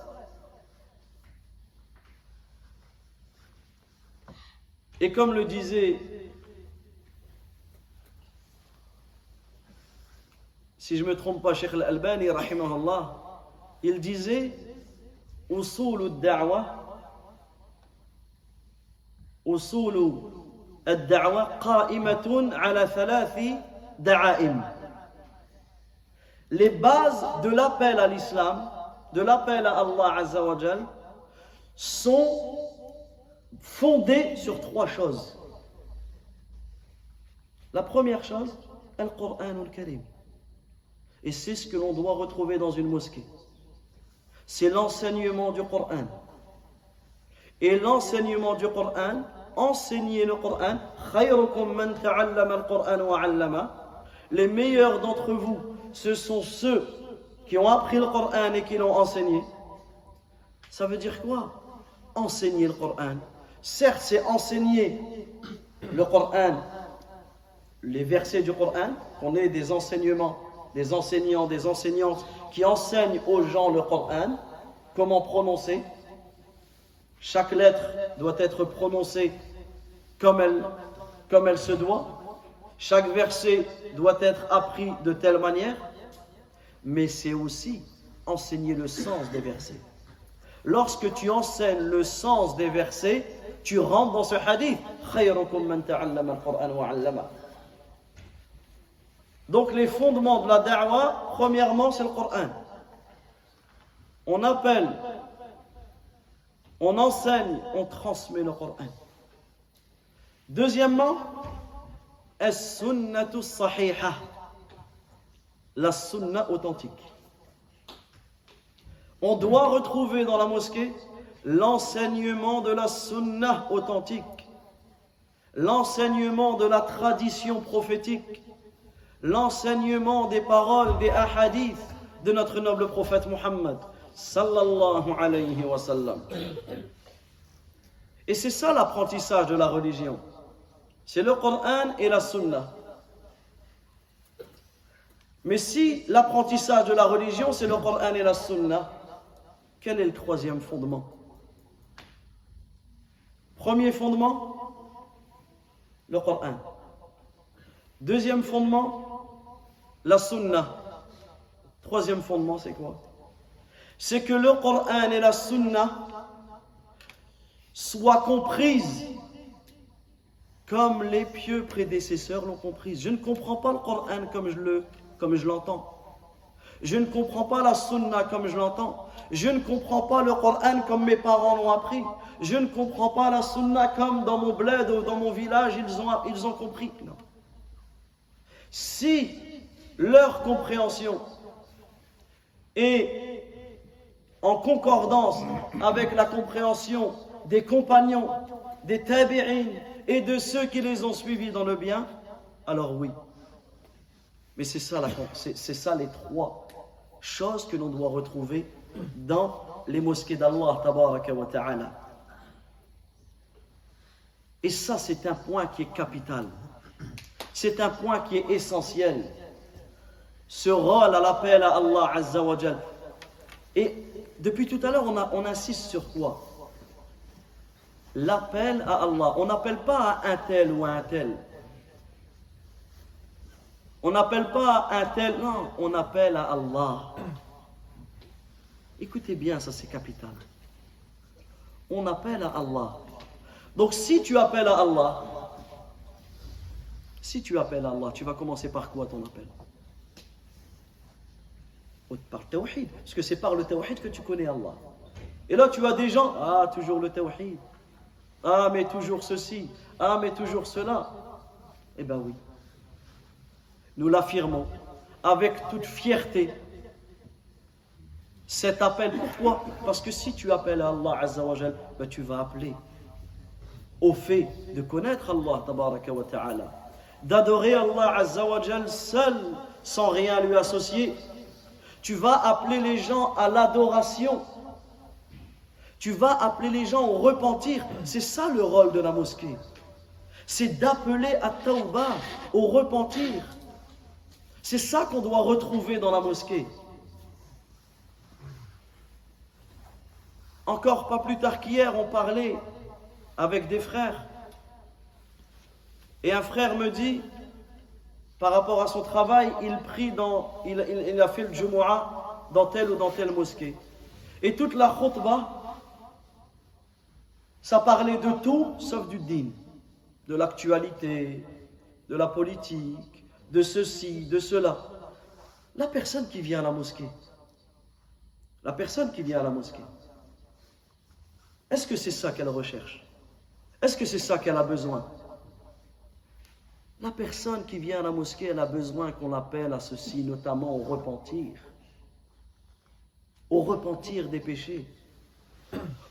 Et comme le disait, si je ne me trompe pas, Cheikh Al-Albani, il disait, « Usul al-da'wa » أصول الدعوة قائمة على ثلاث دعائم Les bases de l'appel à l'islam, de l'appel à Allah Azza wa Jal, sont fondée sur trois choses. La première chose, Al-Qur'an al-Karim. Et c'est ce que l'on doit retrouver dans une mosquée. C'est l'enseignement du Coran. Et l'enseignement du Coran, enseigner le Coran, les meilleurs d'entre vous, ce sont ceux qui ont appris le Coran et qui l'ont enseigné. Ça veut dire quoi? Enseigner le Coran Certes, c'est enseigner le Coran, les versets du Coran, qu'on ait des enseignements, des enseignants, des enseignantes qui enseignent aux gens le Coran, comment prononcer? Chaque lettre doit être prononcée comme elle, se doit. Chaque verset doit être appris de telle manière. Mais c'est aussi enseigner le sens des versets. Lorsque tu enseignes le sens des versets, tu rentres dans ce hadith. Donc les fondements de la da'wah, premièrement, c'est le Coran. On appelle, on enseigne, on transmet le Coran. Deuxièmement, sahiha, la sunna authentique. On doit retrouver dans la mosquée l'enseignement de la sunnah authentique, l'enseignement de la tradition prophétique, l'enseignement des paroles, des ahadiths de notre noble prophète Muhammad sallallahu alayhi wa sallam. Et c'est ça l'apprentissage de la religion. C'est le Coran et la Sunna. Mais si l'apprentissage de la religion, c'est le Coran et la Sunna, quel est le troisième fondement? Premier fondement, le Coran. Deuxième fondement, la Sunna. Troisième fondement, c'est quoi? C'est que le Coran et la Sunna soient comprises comme les pieux prédécesseurs l'ont comprise. Je ne comprends pas le Coran comme je le comme je l'entends. Je ne comprends pas la Sunna comme je l'entends. Je ne comprends pas le Coran comme mes parents l'ont appris. Je ne comprends pas la sunna comme dans mon bled ou dans mon village, ils ont, ont compris. Non. Si leur compréhension est en concordance avec la compréhension des compagnons, des tabi'in et de ceux qui les ont suivis dans le bien, alors oui. Mais c'est ça, les trois choses que l'on doit retrouver dans les mosquées d'Allah, ta'ala. Et ça, c'est un point qui est capital. C'est un point qui est essentiel. Ce rôle à l'appel à Allah Azza wa Et depuis tout à l'heure, on insiste sur quoi? L'appel à Allah. On n'appelle pas à un tel ou à un tel. On n'appelle pas à un tel, non, on appelle à Allah. Écoutez bien, ça c'est capital. On appelle à Allah. Donc si tu appelles à Allah, Si tu appelles Allah, tu vas commencer par quoi ton appel? Par le tawhid. Parce que c'est par le tawhid que tu connais Allah. Et là, tu as des gens, ah, toujours le tawhid. Ah, mais toujours ceci. Ah, mais toujours cela. Eh bien oui. Nous l'affirmons avec toute fierté. Cet appel, pourquoi Parce que si tu appelles à Allah Azzawajal, ben tu vas appeler au fait de connaître Allah tabaraka wa ta'ala, d'adorer Allah Azzawajal seul, sans rien lui associer. Tu vas appeler les gens à l'adoration. Tu vas appeler les gens au repentir. C'est ça le rôle de la mosquée. C'est d'appeler à Tawbah, au repentir. C'est ça qu'on doit retrouver dans la mosquée. Encore pas plus tard qu'hier, on parlait avec des frères. Et un frère me dit, par rapport à son travail, il prie dans, il, il, a fait le Jumu'ah dans telle ou dans telle mosquée. Et toute la khutbah, ça parlait de tout sauf du din, de l'actualité, de la politique, de ceci, de cela. La personne qui vient à la mosquée, la personne qui vient à la mosquée, est-ce que c'est ça qu'elle recherche? Est-ce que c'est ça qu'elle a besoin? La personne qui vient à la mosquée, elle a besoin qu'on l'appelle à ceci, notamment au repentir. Au repentir des péchés.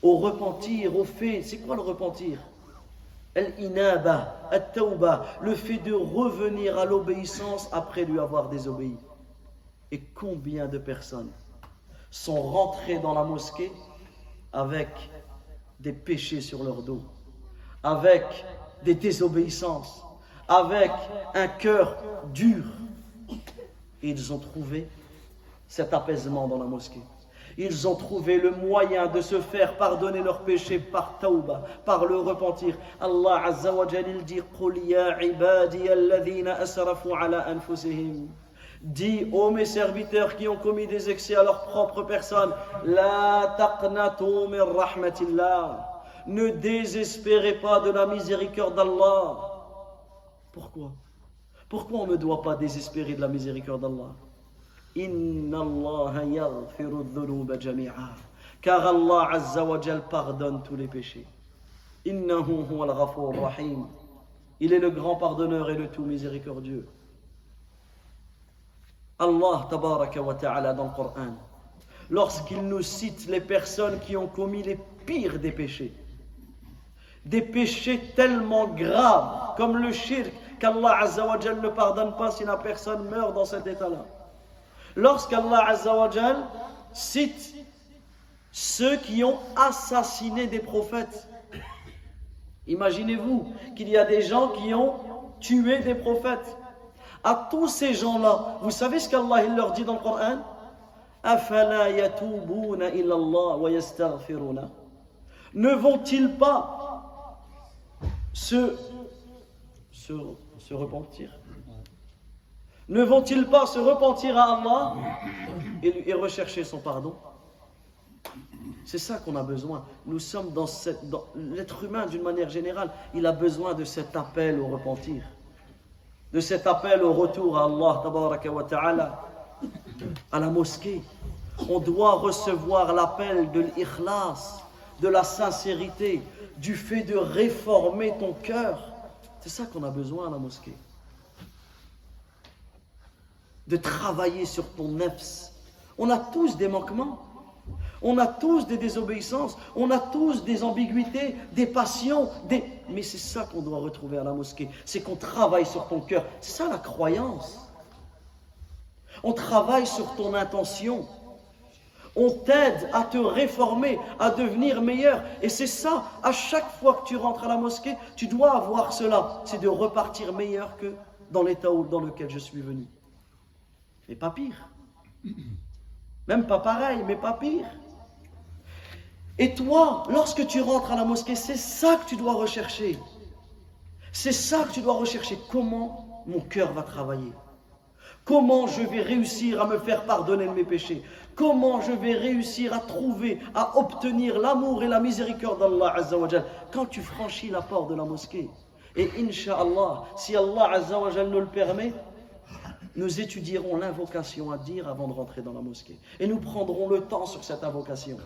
Au repentir, au fait. C'est quoi le repentir? Al-inaba, at-tawba, le fait de revenir à l'obéissance après lui avoir désobéi. Et combien de personnes sont rentrées dans la mosquée avec des péchés sur leur dos, avec des désobéissances, avec un cœur dur. Et ils ont trouvé cet apaisement dans la mosquée. Ils ont trouvé le moyen de se faire pardonner leurs péchés par tauba, par le repentir. Allah Azza wa Jalil dit Qul ya ibadi alladhina asrafu ala anfusihim. Dis ô mes serviteurs qui ont commis des excès à leur propre personne, La taqnatu min rahmatillah. Ne désespérez pas de la miséricorde d'Allah. Pourquoi? Pourquoi on ne doit pas désespérer de la miséricorde d'Allah? Car Allah Azza wa Jal pardonne tous les péchés. Innahu rahim. Il est le grand pardonneur et le tout miséricordieux. Allah tabaraka wa ta'ala dans le lorsqu'il nous cite les personnes qui ont commis les pires des péchés, des péchés tellement graves comme le shirk qu'Allah Azza wa ne pardonne pas si la personne meurt dans cet état-là lorsqu'Allah Azzawajal cite ceux qui ont assassiné des prophètes. Imaginez-vous qu'il y a des gens qui ont tué des prophètes. À tous ces gens-là, vous savez ce qu'Allah leur dit dans le Coran? Ne vont-ils pas se repentir? Ne vont-ils pas se repentir à Allah et, rechercher son pardon? C'est ça qu'on a besoin. Nous sommes dans cette. L'être humain, d'une manière générale, il a besoin de cet appel au repentir, de cet appel au retour à Allah, à la mosquée. On doit recevoir l'appel de l'ikhlas, de la sincérité, du fait de réformer ton cœur. C'est ça qu'on a besoin à la mosquée de travailler sur ton nefs. On a tous des manquements. On a tous des désobéissances, on a tous des ambiguïtés, des passions, des... mais c'est ça qu'on doit retrouver à la mosquée, c'est qu'on travaille sur ton cœur. C'est ça la croyance. On travaille sur ton intention. On t'aide à te réformer, à devenir meilleur. Et c'est ça, à chaque fois que tu rentres à la mosquée, tu dois avoir cela. C'est de repartir meilleur que dans l'état dans lequel je suis venu mais pas pire. Même pas pareil, mais pas pire. Et toi, lorsque tu rentres à la mosquée, c'est ça que tu dois rechercher. C'est ça que tu dois rechercher. Comment mon cœur va travailler? Comment je vais réussir à me faire pardonner de mes péchés? Comment je vais réussir à trouver, à obtenir l'amour et la miséricorde d'Allah Quand tu franchis la porte de la mosquée, Et Inch'Allah, si Allah Azzawajal nous le permet, nous étudierons l'invocation à dire avant de rentrer dans la mosquée. Et nous prendrons le temps sur cette invocation.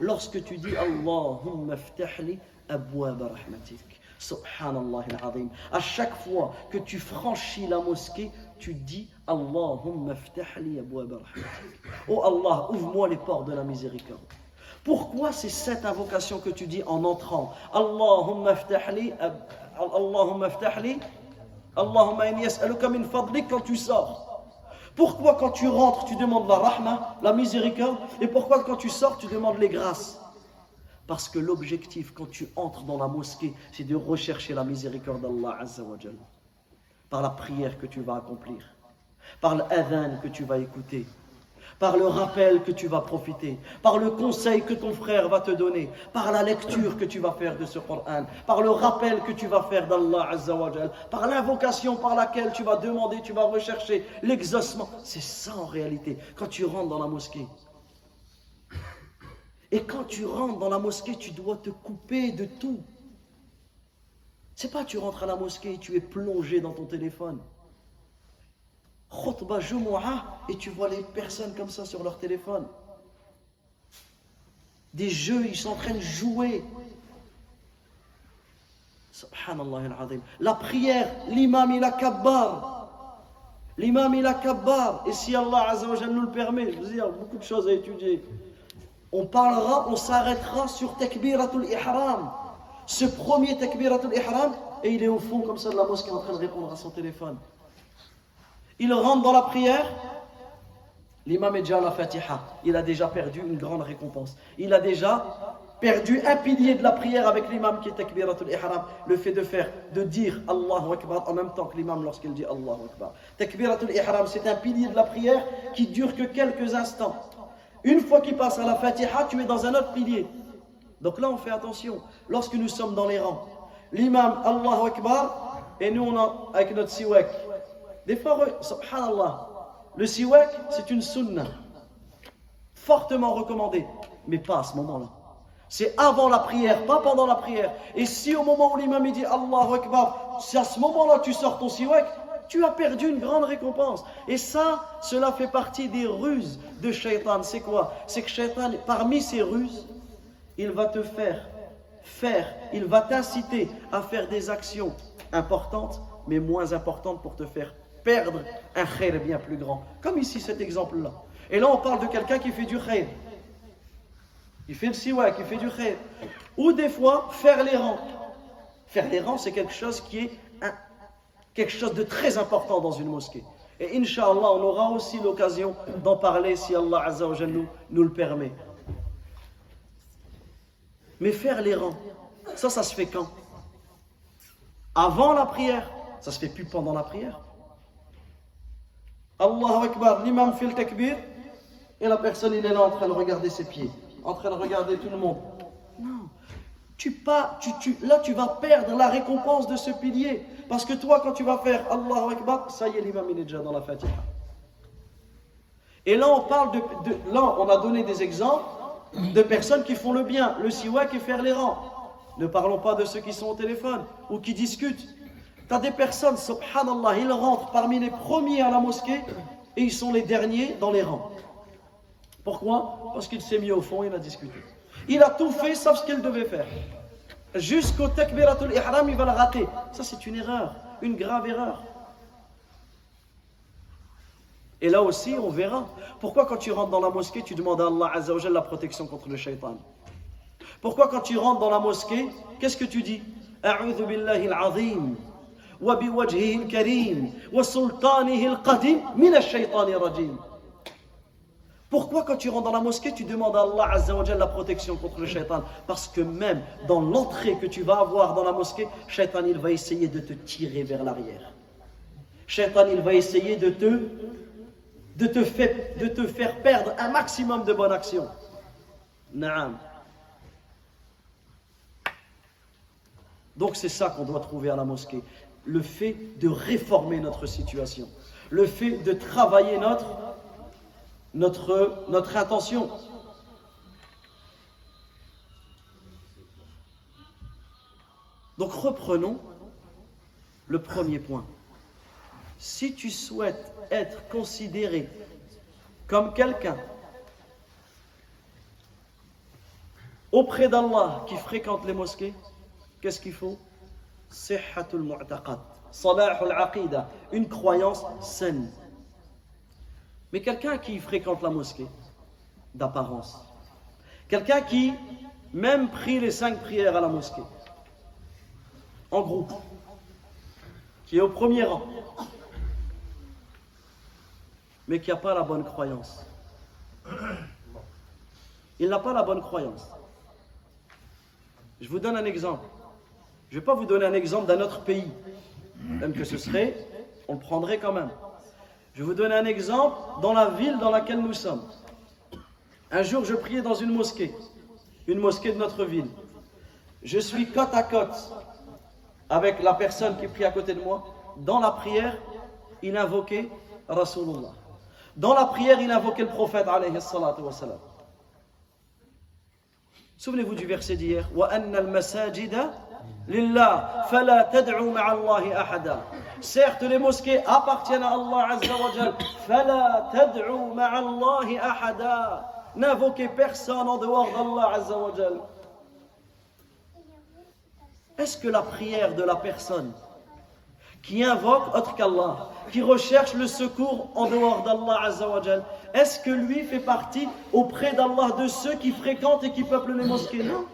Lorsque tu dis Allahumma ftahli abwab rahmatik. Subhanallah al-azim. À chaque fois que tu franchis la mosquée, tu dis Allahumma ftahli abwab rahmatik. Oh Allah, ouvre-moi les portes de la miséricorde. Pourquoi c'est cette invocation que tu dis en entrant Allahumma ftahli Allahumma ftahli Allahumma inni as'aluka min fadlik quand tu sors pourquoi quand tu rentres, tu demandes la rahma, la miséricorde Et pourquoi quand tu sors, tu demandes les grâces? Parce que l'objectif, quand tu entres dans la mosquée, c'est de rechercher la miséricorde d'Allah Azzawajal. Par la prière que tu vas accomplir, par l'adhan que tu vas écouter, par le rappel que tu vas profiter, par le conseil que ton frère va te donner, par la lecture que tu vas faire de ce Coran, par le rappel que tu vas faire d'Allah Azzawajal, par l'invocation par laquelle tu vas demander, tu vas rechercher l'exaucement. C'est ça en réalité, quand tu rentres dans la mosquée. Et quand tu rentres dans la mosquée, tu dois te couper de tout. C'est pas tu rentres à la mosquée et tu es plongé dans ton téléphone khutbah Jumu'ah et tu vois les personnes comme ça sur leur téléphone. Des jeux, ils sont en train de jouer. Subhanallah al-azim. La prière, l'imam il a kabbar. L'imam il a kabbar. Et si Allah Azzawajal nous le permet, je veux dire, beaucoup de choses à étudier. On parlera, on s'arrêtera sur takbiratul ihram. Ce premier takbiratul ihram, et il est au fond comme ça de la mosquée en train de répondre à son téléphone. Il rentre dans la prière, l'imam est déjà à la fatiha. Il a déjà perdu une grande récompense. Il a déjà perdu un pilier de la prière avec l'imam qui est takbiratul ihram. Le fait de faire, de dire Allahu Akbar en même temps que l'imam lorsqu'il dit Allahu Akbar. Takbiratul ihram, c'est un pilier de la prière qui dure que quelques instants. Une fois qu'il passe à la fatiha, tu es dans un autre pilier. Donc là, on fait attention. Lorsque nous sommes dans les rangs, l'imam Allahu Akbar, et nous, on a, avec notre siwak, des fois, subhanallah, le siwak, c'est une sunna. Fortement recommandée. Mais pas à ce moment-là. C'est avant la prière, pas pendant la prière. Et si au moment où l'imam dit Allahu Akbar, si à ce moment-là tu sors ton siwak, tu as perdu une grande récompense. Et ça, cela fait partie des ruses de shaitan. C'est quoi? C'est que shaitan, parmi ces ruses, il va te faire faire, il va t'inciter à faire des actions importantes, mais moins importantes pour te faire perdre un khair bien plus grand. Comme ici cet exemple-là. Et là on parle de quelqu'un qui fait du khair. Il fait le siwak, il fait du khair. Ou des fois faire les rangs. Faire les rangs c'est quelque chose qui est quelque chose de très important dans une mosquée. Et Inch'Allah, on aura aussi l'occasion d'en parler si Allah Azza nous, nous le permet. Mais faire les rangs, ça, ça se fait quand? Avant la prière. Ça se fait plus pendant la prière. Allahu Akbar, l'imam fait le takbir, et la personne, il est là en train de regarder ses pieds, en train de regarder tout le monde. Non. Tu pas, tu, tu, là, tu vas perdre la récompense de ce pilier. Parce que toi, quand tu vas faire Allahu Akbar, ça y est, l'imam, il est déjà dans la fatiha. Et là, on parle de, de, Là, on a donné des exemples de personnes qui font le bien, le siwak et faire les rangs. Ne parlons pas de ceux qui sont au téléphone ou qui discutent. Tu as des personnes, subhanallah, ils rentrent parmi les premiers à la mosquée et ils sont les derniers dans les rangs. Pourquoi? Parce qu'il s'est mis au fond, il a discuté. Il a tout fait sauf ce qu'il devait faire. Jusqu'au takbiratul ihram, il va le rater. Ça, c'est une erreur, une grave erreur. Et là aussi, on verra. Pourquoi quand tu rentres dans la mosquée, tu demandes à Allah Azzawajal la protection contre le shaitan Pourquoi quand tu rentres dans la mosquée, qu'est-ce que tu dis? Al-azim وبوجهه الكريم وسلطانه القديم من الشيطان الرجيم Pourquoi quand tu rentres dans la mosquée, tu demandes à Allah Azzawajal la protection contre le shaitan Parce que même dans l'entrée que tu vas avoir dans la mosquée, shaitan il va essayer de te tirer vers l'arrière. Shaitan il va essayer de te, de te, faire, de te faire perdre un maximum de bonnes actions. Naam. Donc c'est ça qu'on doit trouver à la mosquée le fait de réformer notre situation, le fait de travailler notre, notre, notre intention. Donc reprenons Le premier point. Si tu souhaites être considéré comme quelqu'un auprès d'Allah qui fréquente les mosquées, qu'est-ce qu'il faut? Sihhatul mu'taqad, salahul aqida, une croyance saine. Mais quelqu'un qui fréquente la mosquée, d'apparence, quelqu'un qui même prie les cinq prières à la mosquée, en groupe, qui est au premier rang, mais qui n'a pas la bonne croyance. Il n'a pas la bonne croyance. Je vous donne un exemple. Je ne vais pas vous donner un exemple d'un autre pays, même que ce serait, on le prendrait quand même. Je vais vous donner un exemple dans la ville dans laquelle nous sommes. Un jour, je priais dans une mosquée, une mosquée de notre ville. Je suis côte à côte avec la personne qui prie à côté de moi. Dans la prière, il invoquait Rasulullah. Dans la prière, il invoquait le prophète. Souvenez-vous du verset d'hier. Certes, les mosquées appartiennent à Allah Azza wa N'invoquez personne en dehors d'Allah Azza wa Est-ce que la prière de la personne qui invoque autre qu'Allah, qui recherche le secours en dehors d'Allah Azzawajal, est-ce que lui fait partie auprès d'Allah de ceux qui fréquentent et qui peuplent les mosquées? Non.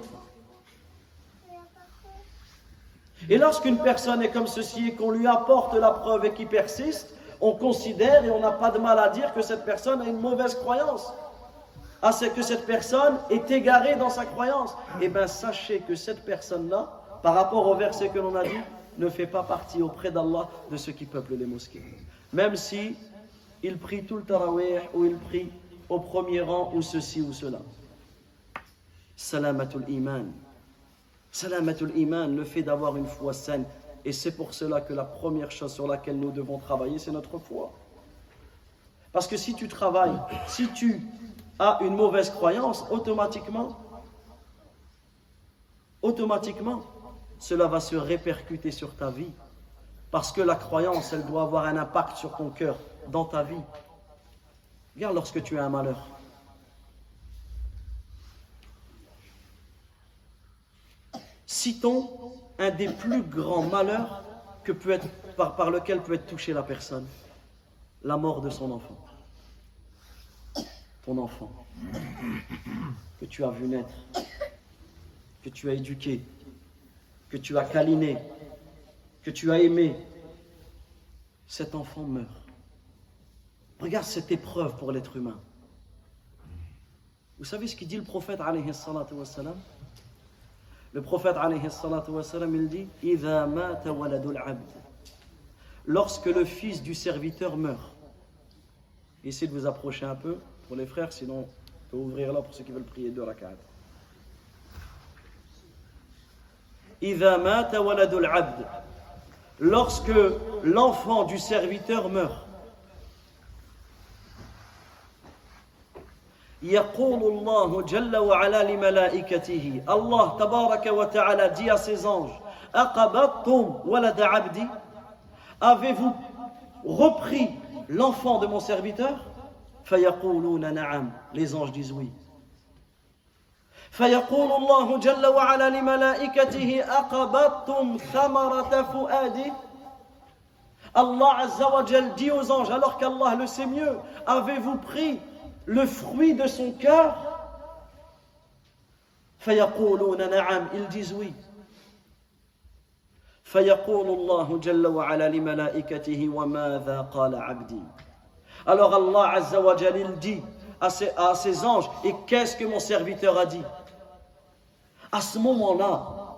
Et lorsqu'une personne est comme ceci et qu'on lui apporte la preuve et qui persiste, on considère et on n'a pas de mal à dire que cette personne a une mauvaise croyance. C'est que cette personne est égarée dans sa croyance. Eh bien, sachez que cette personne-là, par rapport au verset que l'on a dit, ne fait pas partie auprès d'Allah de ceux qui peuplent les mosquées. Même si il prie tout le tarawih ou il prie au premier rang ou ceci ou cela. Salamatul iman. Salamatul iman, le fait d'avoir une foi saine. Et c'est pour cela que la première chose sur laquelle nous devons travailler, c'est notre foi. Parce que si tu travailles, si tu as une mauvaise croyance, automatiquement, automatiquement, cela va se répercuter sur ta vie. Parce que la croyance, elle doit avoir un impact sur ton cœur, dans ta vie. Regarde lorsque tu as un malheur. Citons un des plus grands malheurs par, lequel peut être touchée la personne. La mort de son enfant. Ton enfant. Que tu as vu naître. Que tu as éduqué que tu as câliné, que tu as aimé, cet enfant meurt. Regarde cette épreuve pour l'être humain. Vous savez ce qu'il dit le prophète alayhi wassalam? Le prophète alayhi wassalam, il dit Lorsque le fils du serviteur meurt. Essayez de vous approcher un peu pour les frères, sinon on peut ouvrir là pour ceux qui veulent prier deux rak'at. lorsque l'enfant du serviteur meurt يقول الله جل وعلا لملائكته الله تبارك وتعالى dit à ses anges أقبضتم ولد عبدي avez-vous repris l'enfant de mon serviteur فيقولون نعم les anges disent oui فيقول الله جل وعلا لملائكته أقبضتم ثمرة فؤادي Allah Azza wa Jal dit aux anges, alors qu'Allah le sait mieux, avez-vous pris le fruit de son cœur فيقولون نعم, ils disent oui. فيقول الله جل وعلا لملائكته وماذا قال عبدي Alors Allah Azza wa Jal, il dit à ses, à ses anges, et qu'est-ce que mon serviteur a dit à ce moment-là,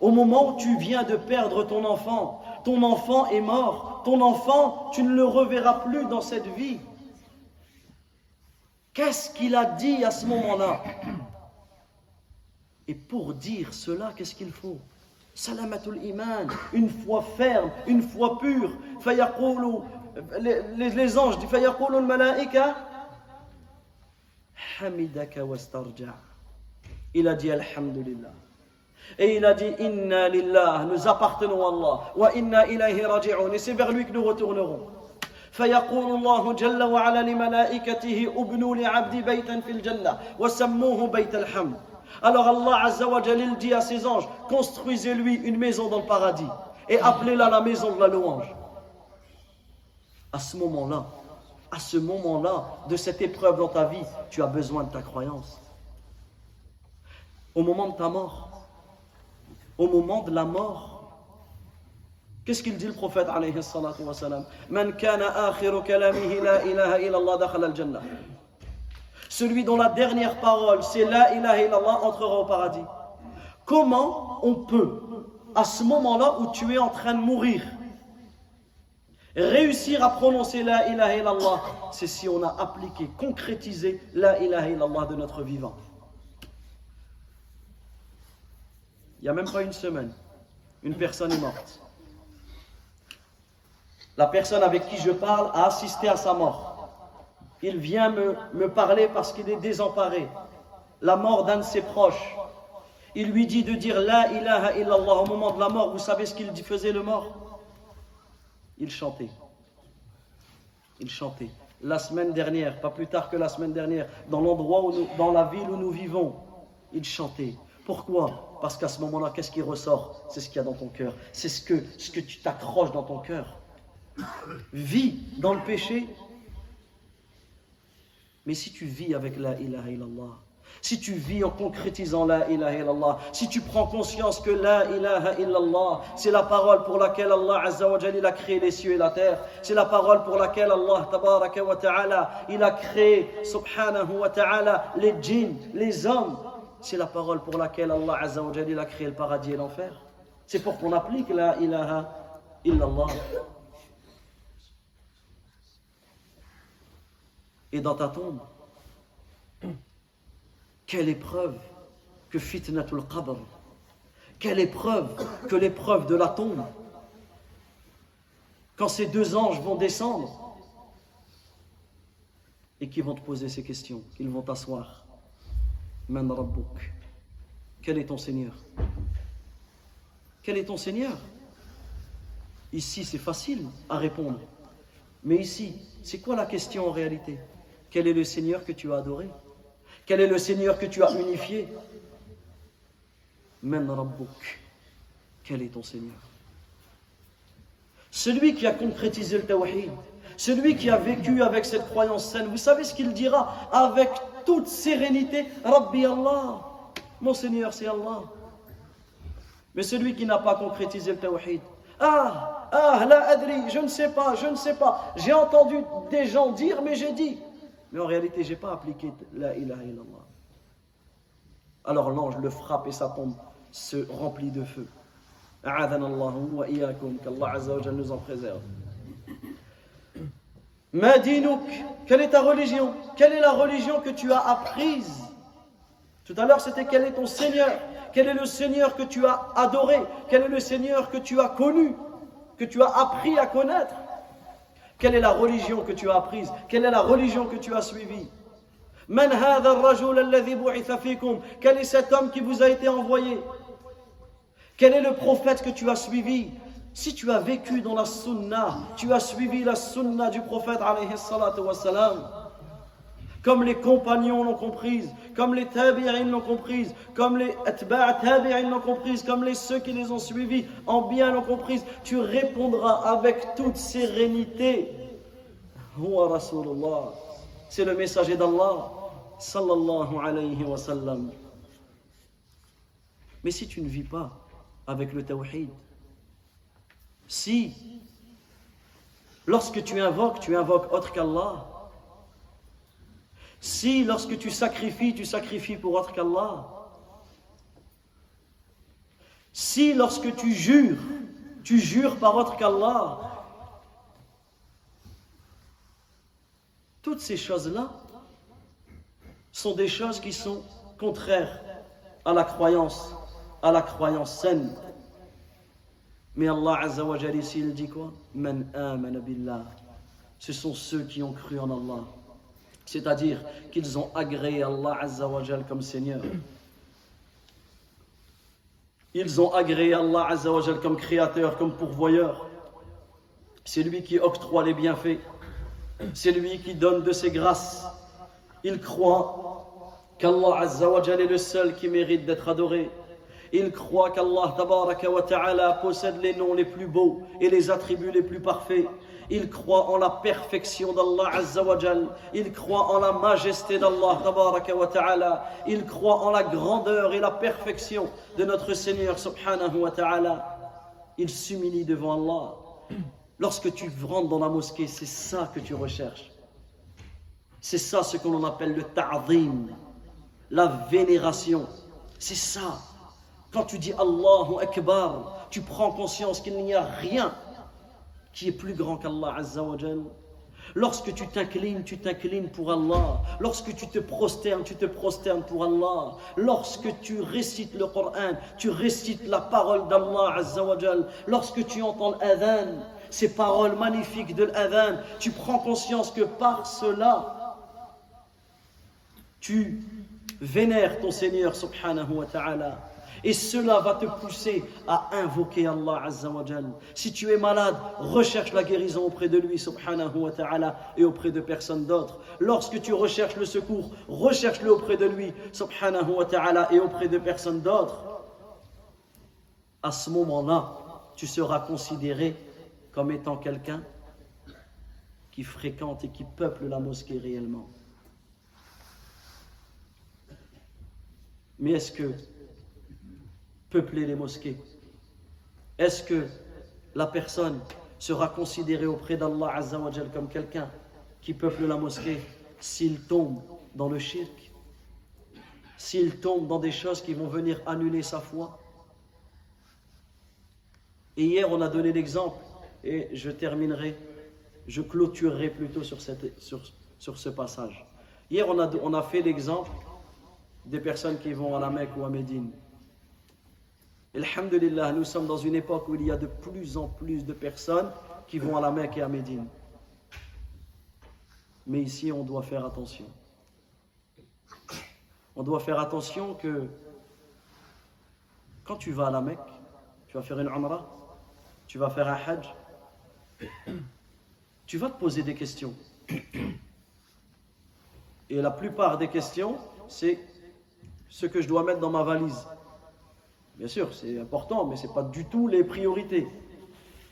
au moment où tu viens de perdre ton enfant, ton enfant est mort, ton enfant, tu ne le reverras plus dans cette vie. Qu'est-ce qu'il a dit à ce moment-là? Et pour dire cela, qu'est-ce qu'il faut? Salamatul iman, une foi ferme, une foi pure. Les, les, anges disent malaika Hamidaka Il a dit Alhamdulillah. Et il a dit Inna lillah, nous appartenons à Allah. Wa inna raji'un. Et c'est vers lui que nous retournerons. فيقول الله جل وعلا لملائكته ابنوا لعبدي بيتا في الجنة وسموه بيت الحمد Alors Allah Azza wa Jalil dit à ses anges Construisez-lui une maison dans le paradis et appelez-la la maison de la louange. À ce moment-là, à ce moment-là de cette épreuve dans ta vie, tu as besoin de ta croyance. Au moment de ta mort, au moment de la mort, Qu'est-ce qu'il dit le prophète illallah al-jannah. Celui dont la dernière parole c'est la ilaha illallah entrera au paradis. Comment on peut, à ce moment-là où tu es en train de mourir, réussir à prononcer la ilaha illallah? C'est si on a appliqué, concrétisé la ilaha illallah de notre vivant. Il n'y a même pas une semaine, une personne est morte. La personne avec qui je parle a assisté à sa mort. Il vient me, parler parce qu'il est désemparé. La mort d'un de ses proches. Il lui dit de dire La ilaha illallah au moment de la mort. Vous savez ce qu'il faisait le mort? Il chantait. Il chantait. La semaine dernière, pas plus tard que la semaine dernière, dans l'endroit où nous, dans la ville où nous vivons, il chantait. Pourquoi? Parce qu'à ce moment-là, qu'est-ce qui ressort? C'est ce qu'il y a dans ton cœur. C'est ce que, ce que tu t'accroches dans ton cœur vis dans le péché, mais si tu vis avec la ilaha illallah, si tu vis en concrétisant la ilaha illallah, si tu prends conscience que la ilaha illallah, c'est la parole pour laquelle Allah Azza a créé les cieux et la terre, c'est la parole pour laquelle Allah tabaraka ta'ala, il a créé wa ta'ala les djinns, les hommes, c'est la parole pour laquelle Allah Azza a créé le paradis et l'enfer. C'est pour qu'on applique la ilaha illallah. Et dans ta tombe. Quelle épreuve que fitnatul qabr. Quelle épreuve que l'épreuve de la tombe. Quand ces deux anges vont descendre et qui vont te poser ces questions, qu'ils vont t'asseoir. Man Rabbuk. Quel est ton Seigneur? Quel est ton Seigneur? Ici, c'est facile à répondre. Mais ici, c'est quoi la question en réalité? Quel est le Seigneur que tu as adoré? Quel est le Seigneur que tu as unifié? Men Quel est ton Seigneur? Celui qui a concrétisé le tawhid, celui qui a vécu avec cette croyance saine, vous savez ce qu'il dira? Avec toute sérénité Rabbi Allah, mon Seigneur c'est Allah. Mais celui qui n'a pas concrétisé le tawhid, ah, ah, la adri, je ne sais pas, je ne sais pas. J'ai entendu des gens dire, mais j'ai dit. Mais en réalité, je n'ai pas appliqué la ilaha illallah. Alors l'ange le frappe et sa tombe se remplit de feu. wa qu'Allah Azza wa nous en préserve. Madinouk, quelle est ta religion? Quelle est la religion que tu as apprise? Tout à l'heure, c'était quel est ton Seigneur? Quel est le Seigneur que tu as adoré? Quel est le Seigneur que tu as connu? Que tu as appris à connaître? Quelle est la religion que tu as apprise? Quelle est la religion que tu as suivie? Quel est cet homme qui vous a été envoyé? Quel est le prophète que tu as suivi? Si tu as vécu dans la sunna, tu as suivi la sunna du prophète alayhi salatu comme les compagnons l'ont comprise, comme les tabi'in l'ont comprise, comme les atba' tabi'in l'ont comprise, comme les ceux qui les ont suivis en bien l'ont comprise, tu répondras avec toute sérénité. C'est le messager d'Allah, sallallahu alayhi wa sallam. Mais si tu ne vis pas avec le tawhid, si lorsque tu invoques, tu invoques autre qu'Allah, si lorsque tu sacrifies, tu sacrifies pour autre qu'Allah, si lorsque tu jures, tu jures par autre qu'Allah, toutes ces choses-là sont des choses qui sont contraires à la croyance, à la croyance saine. Mais Allah Azza wa ici, il dit quoi? Man. Ce sont ceux qui ont cru en Allah. C'est-à-dire qu'ils ont agréé Allah Azza wa comme Seigneur. Ils ont agréé Allah Azzawajal comme créateur, comme pourvoyeur. C'est lui qui octroie les bienfaits. C'est lui qui donne de ses grâces. Ils croient qu'Allah Azzawajal est le seul qui mérite d'être adoré. Ils croient qu'Allah Ta'ala possède les noms les plus beaux et les attributs les plus parfaits. Ils croient en la perfection d'Allah Azzawajal. Ils croient en la majesté d'Allah Ta'ala. Ils croient en la grandeur et la perfection de notre Seigneur Subhanahu wa Ta'ala. Ils s'humilient devant Allah. Lorsque tu rentres dans la mosquée, c'est ça que tu recherches. C'est ça ce qu'on appelle le ta'zim, la vénération. C'est ça. Quand tu dis Allahu Akbar, tu prends conscience qu'il n'y a rien qui est plus grand qu'Allah Azza wa Lorsque tu t'inclines, tu t'inclines pour Allah. Lorsque tu te prosternes, tu te prosternes pour Allah. Lorsque tu récites le Coran, tu récites la parole d'Allah Azza wa Lorsque tu entends l'adhan, ces paroles magnifiques de l'adhan, tu prends conscience que par cela, tu vénères ton Seigneur subhanahu wa ta'ala. Et cela va te pousser à invoquer Allah Azza wa Si tu es malade, recherche la guérison auprès de lui, subhanahu wa ta'ala, et auprès de personne d'autre. Lorsque tu recherches le secours, recherche-le auprès de lui, subhanahu wa ta'ala, et auprès de personne d'autre. À ce moment-là, tu seras considéré comme étant quelqu'un qui fréquente et qui peuple la mosquée réellement. Mais est-ce que peupler les mosquées Est-ce que la personne sera considérée auprès d'Allah Azzawajal comme quelqu'un qui peuple la mosquée s'il tombe dans le shirk? S'il tombe dans des choses qui vont venir annuler sa foi? Et hier, on a donné l'exemple, et je terminerai, je clôturerai plutôt sur, ce passage. Hier, on a, on a fait l'exemple des personnes qui vont à la Mecque ou à Médine. Alhamdulillah, nous sommes dans une époque où il y a de plus en plus de personnes qui vont à la Mecque et à Médine. Mais ici, on doit faire attention. On doit faire attention que quand tu vas à la Mecque, tu vas faire une Umrah, tu vas faire un Hajj, tu vas te poser des questions. Et la plupart des questions, c'est ce que je dois mettre dans ma valise. Bien sûr, c'est important, mais ce n'est pas du tout les priorités.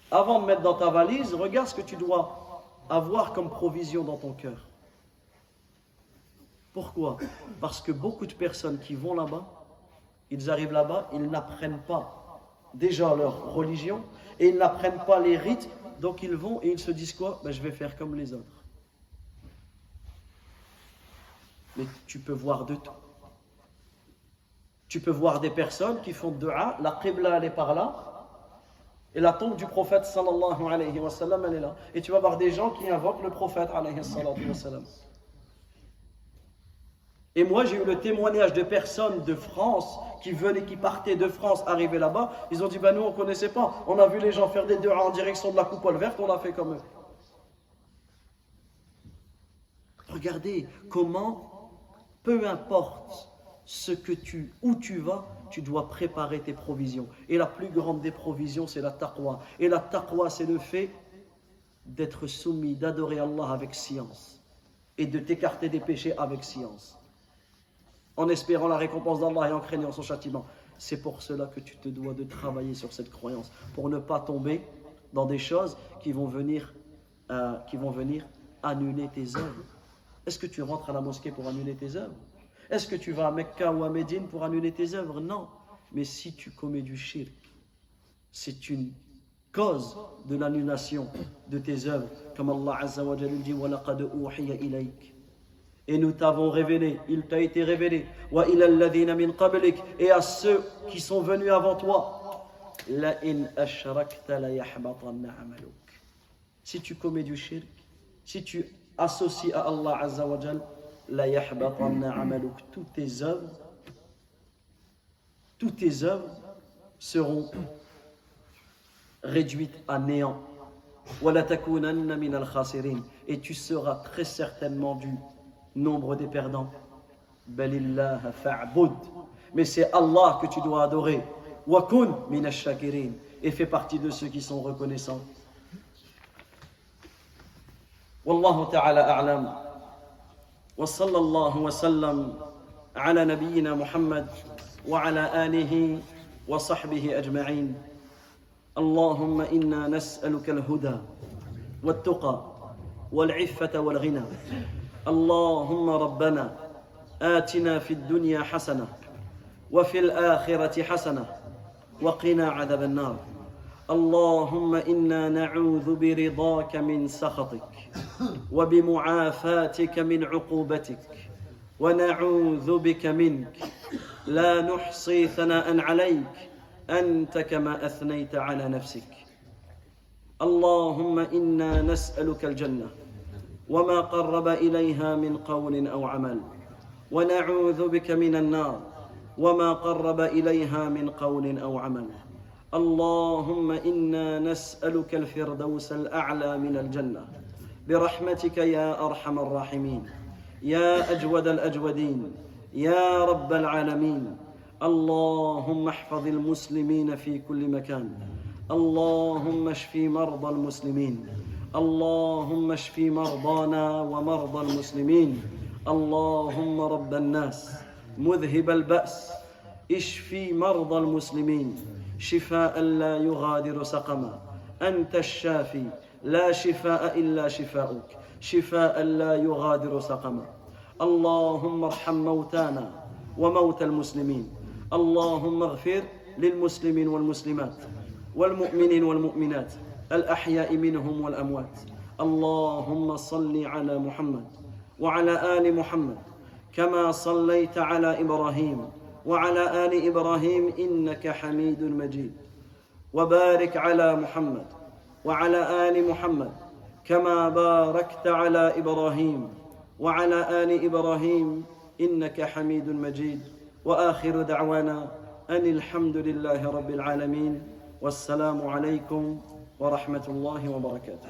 Avant de mettre dans ta valise, regarde ce que tu dois avoir comme provision dans ton cœur. Pourquoi? Parce que beaucoup de personnes qui vont là-bas, ils arrivent là-bas, ils n'apprennent pas déjà leur religion et ils n'apprennent pas les rites, donc ils vont et ils se disent quoi? Ben, Je vais faire comme les autres. Mais tu peux voir de tout. Tu peux voir des personnes qui font dua, la qibla elle est par là, et la tombe du prophète sallallahu alayhi wa sallam elle est là. Et tu vas voir des gens qui invoquent le prophète alayhi wa sallam. Et moi j'ai eu le témoignage de personnes de France qui venaient, qui partaient de France, arriver là-bas. Ils ont dit, ben nous on ne connaissait pas. On a vu les gens faire des dua en direction de la coupole verte, on a fait comme eux. Regardez comment, peu importe ce que tu, où tu vas, tu dois préparer tes provisions. Et la plus grande des provisions, c'est la taqwa. Et la taqwa, c'est le fait d'être soumis, d'adorer Allah avec science et de t'écarter des péchés avec science, en espérant la récompense d'Allah et en craignant son châtiment. C'est pour cela que tu te dois de travailler sur cette croyance, pour ne pas tomber dans des choses qui vont venir, euh, qui vont venir annuler tes œuvres. Est-ce que tu rentres à la mosquée pour annuler tes œuvres? Est-ce que tu vas à Mecca ou à Médine pour annuler tes œuvres? Non. Mais si tu commets du shirk, c'est une cause de l'annulation de tes œuvres. Comme Allah Azza wa dit Et nous t'avons révélé, il t'a été révélé. Et à ceux qui sont venus avant toi. Si tu commets du shirk, si tu associes à Allah Azza wa la toutes tes œuvres, toutes tes œuvres seront réduites à néant. Et tu seras très certainement du nombre des perdants. Mais c'est Allah que tu dois adorer. وكن من الشاكرين et fais partie de ceux qui sont reconnaissants والله تعالى أعلم وصلى الله وسلم على نبينا محمد وعلى آله وصحبه أجمعين. اللهم إنا نسألك الهدى والتقى والعفة والغنى. اللهم ربنا آتنا في الدنيا حسنة وفي الآخرة حسنة وقنا عذاب النار. اللهم إنا نعوذ برضاك من سخطك وبمعافاتك من عقوبتك ونعوذ بك منك. لا نحصي ثناء عليك. أنت كما أثنيت على نفسك. اللهم إنا نسألك الجنة وما قرب إليها من قول أو عمل. ونعوذ بك من النار وما قرب إليها من قول أو عمل. اللهم إنا نسألك الفردوس الأعلى من الجنة. برحمتك يا أرحم الراحمين. يا أجود الأجودين. يا رب العالمين. اللهم احفظ المسلمين في كل مكان. اللهم اشف مرضى المسلمين. اللهم اشف مرضانا ومرضى المسلمين. اللهم رب الناس. مذهب البأس. اشفي مرضى المسلمين. شفاء لا يغادر سقما. أنت الشافي لا شفاء إلا شفاؤك. شفاء لا يغادر سقما. اللهم ارحم موتانا وموتى المسلمين. اللهم اغفر للمسلمين والمسلمات والمؤمنين والمؤمنات. الأحياء منهم والأموات. اللهم صل على محمد وعلى آل محمد كما صليت على إبراهيم وعلى آل إبراهيم إنك حميد مجيد. وبارك على محمد وعلى آل محمد كما باركت على إبراهيم وعلى آل إبراهيم إنك حميد مجيد. وآخر دعوانا أن الحمد لله رب العالمين. والسلام عليكم ورحمة الله وبركاته.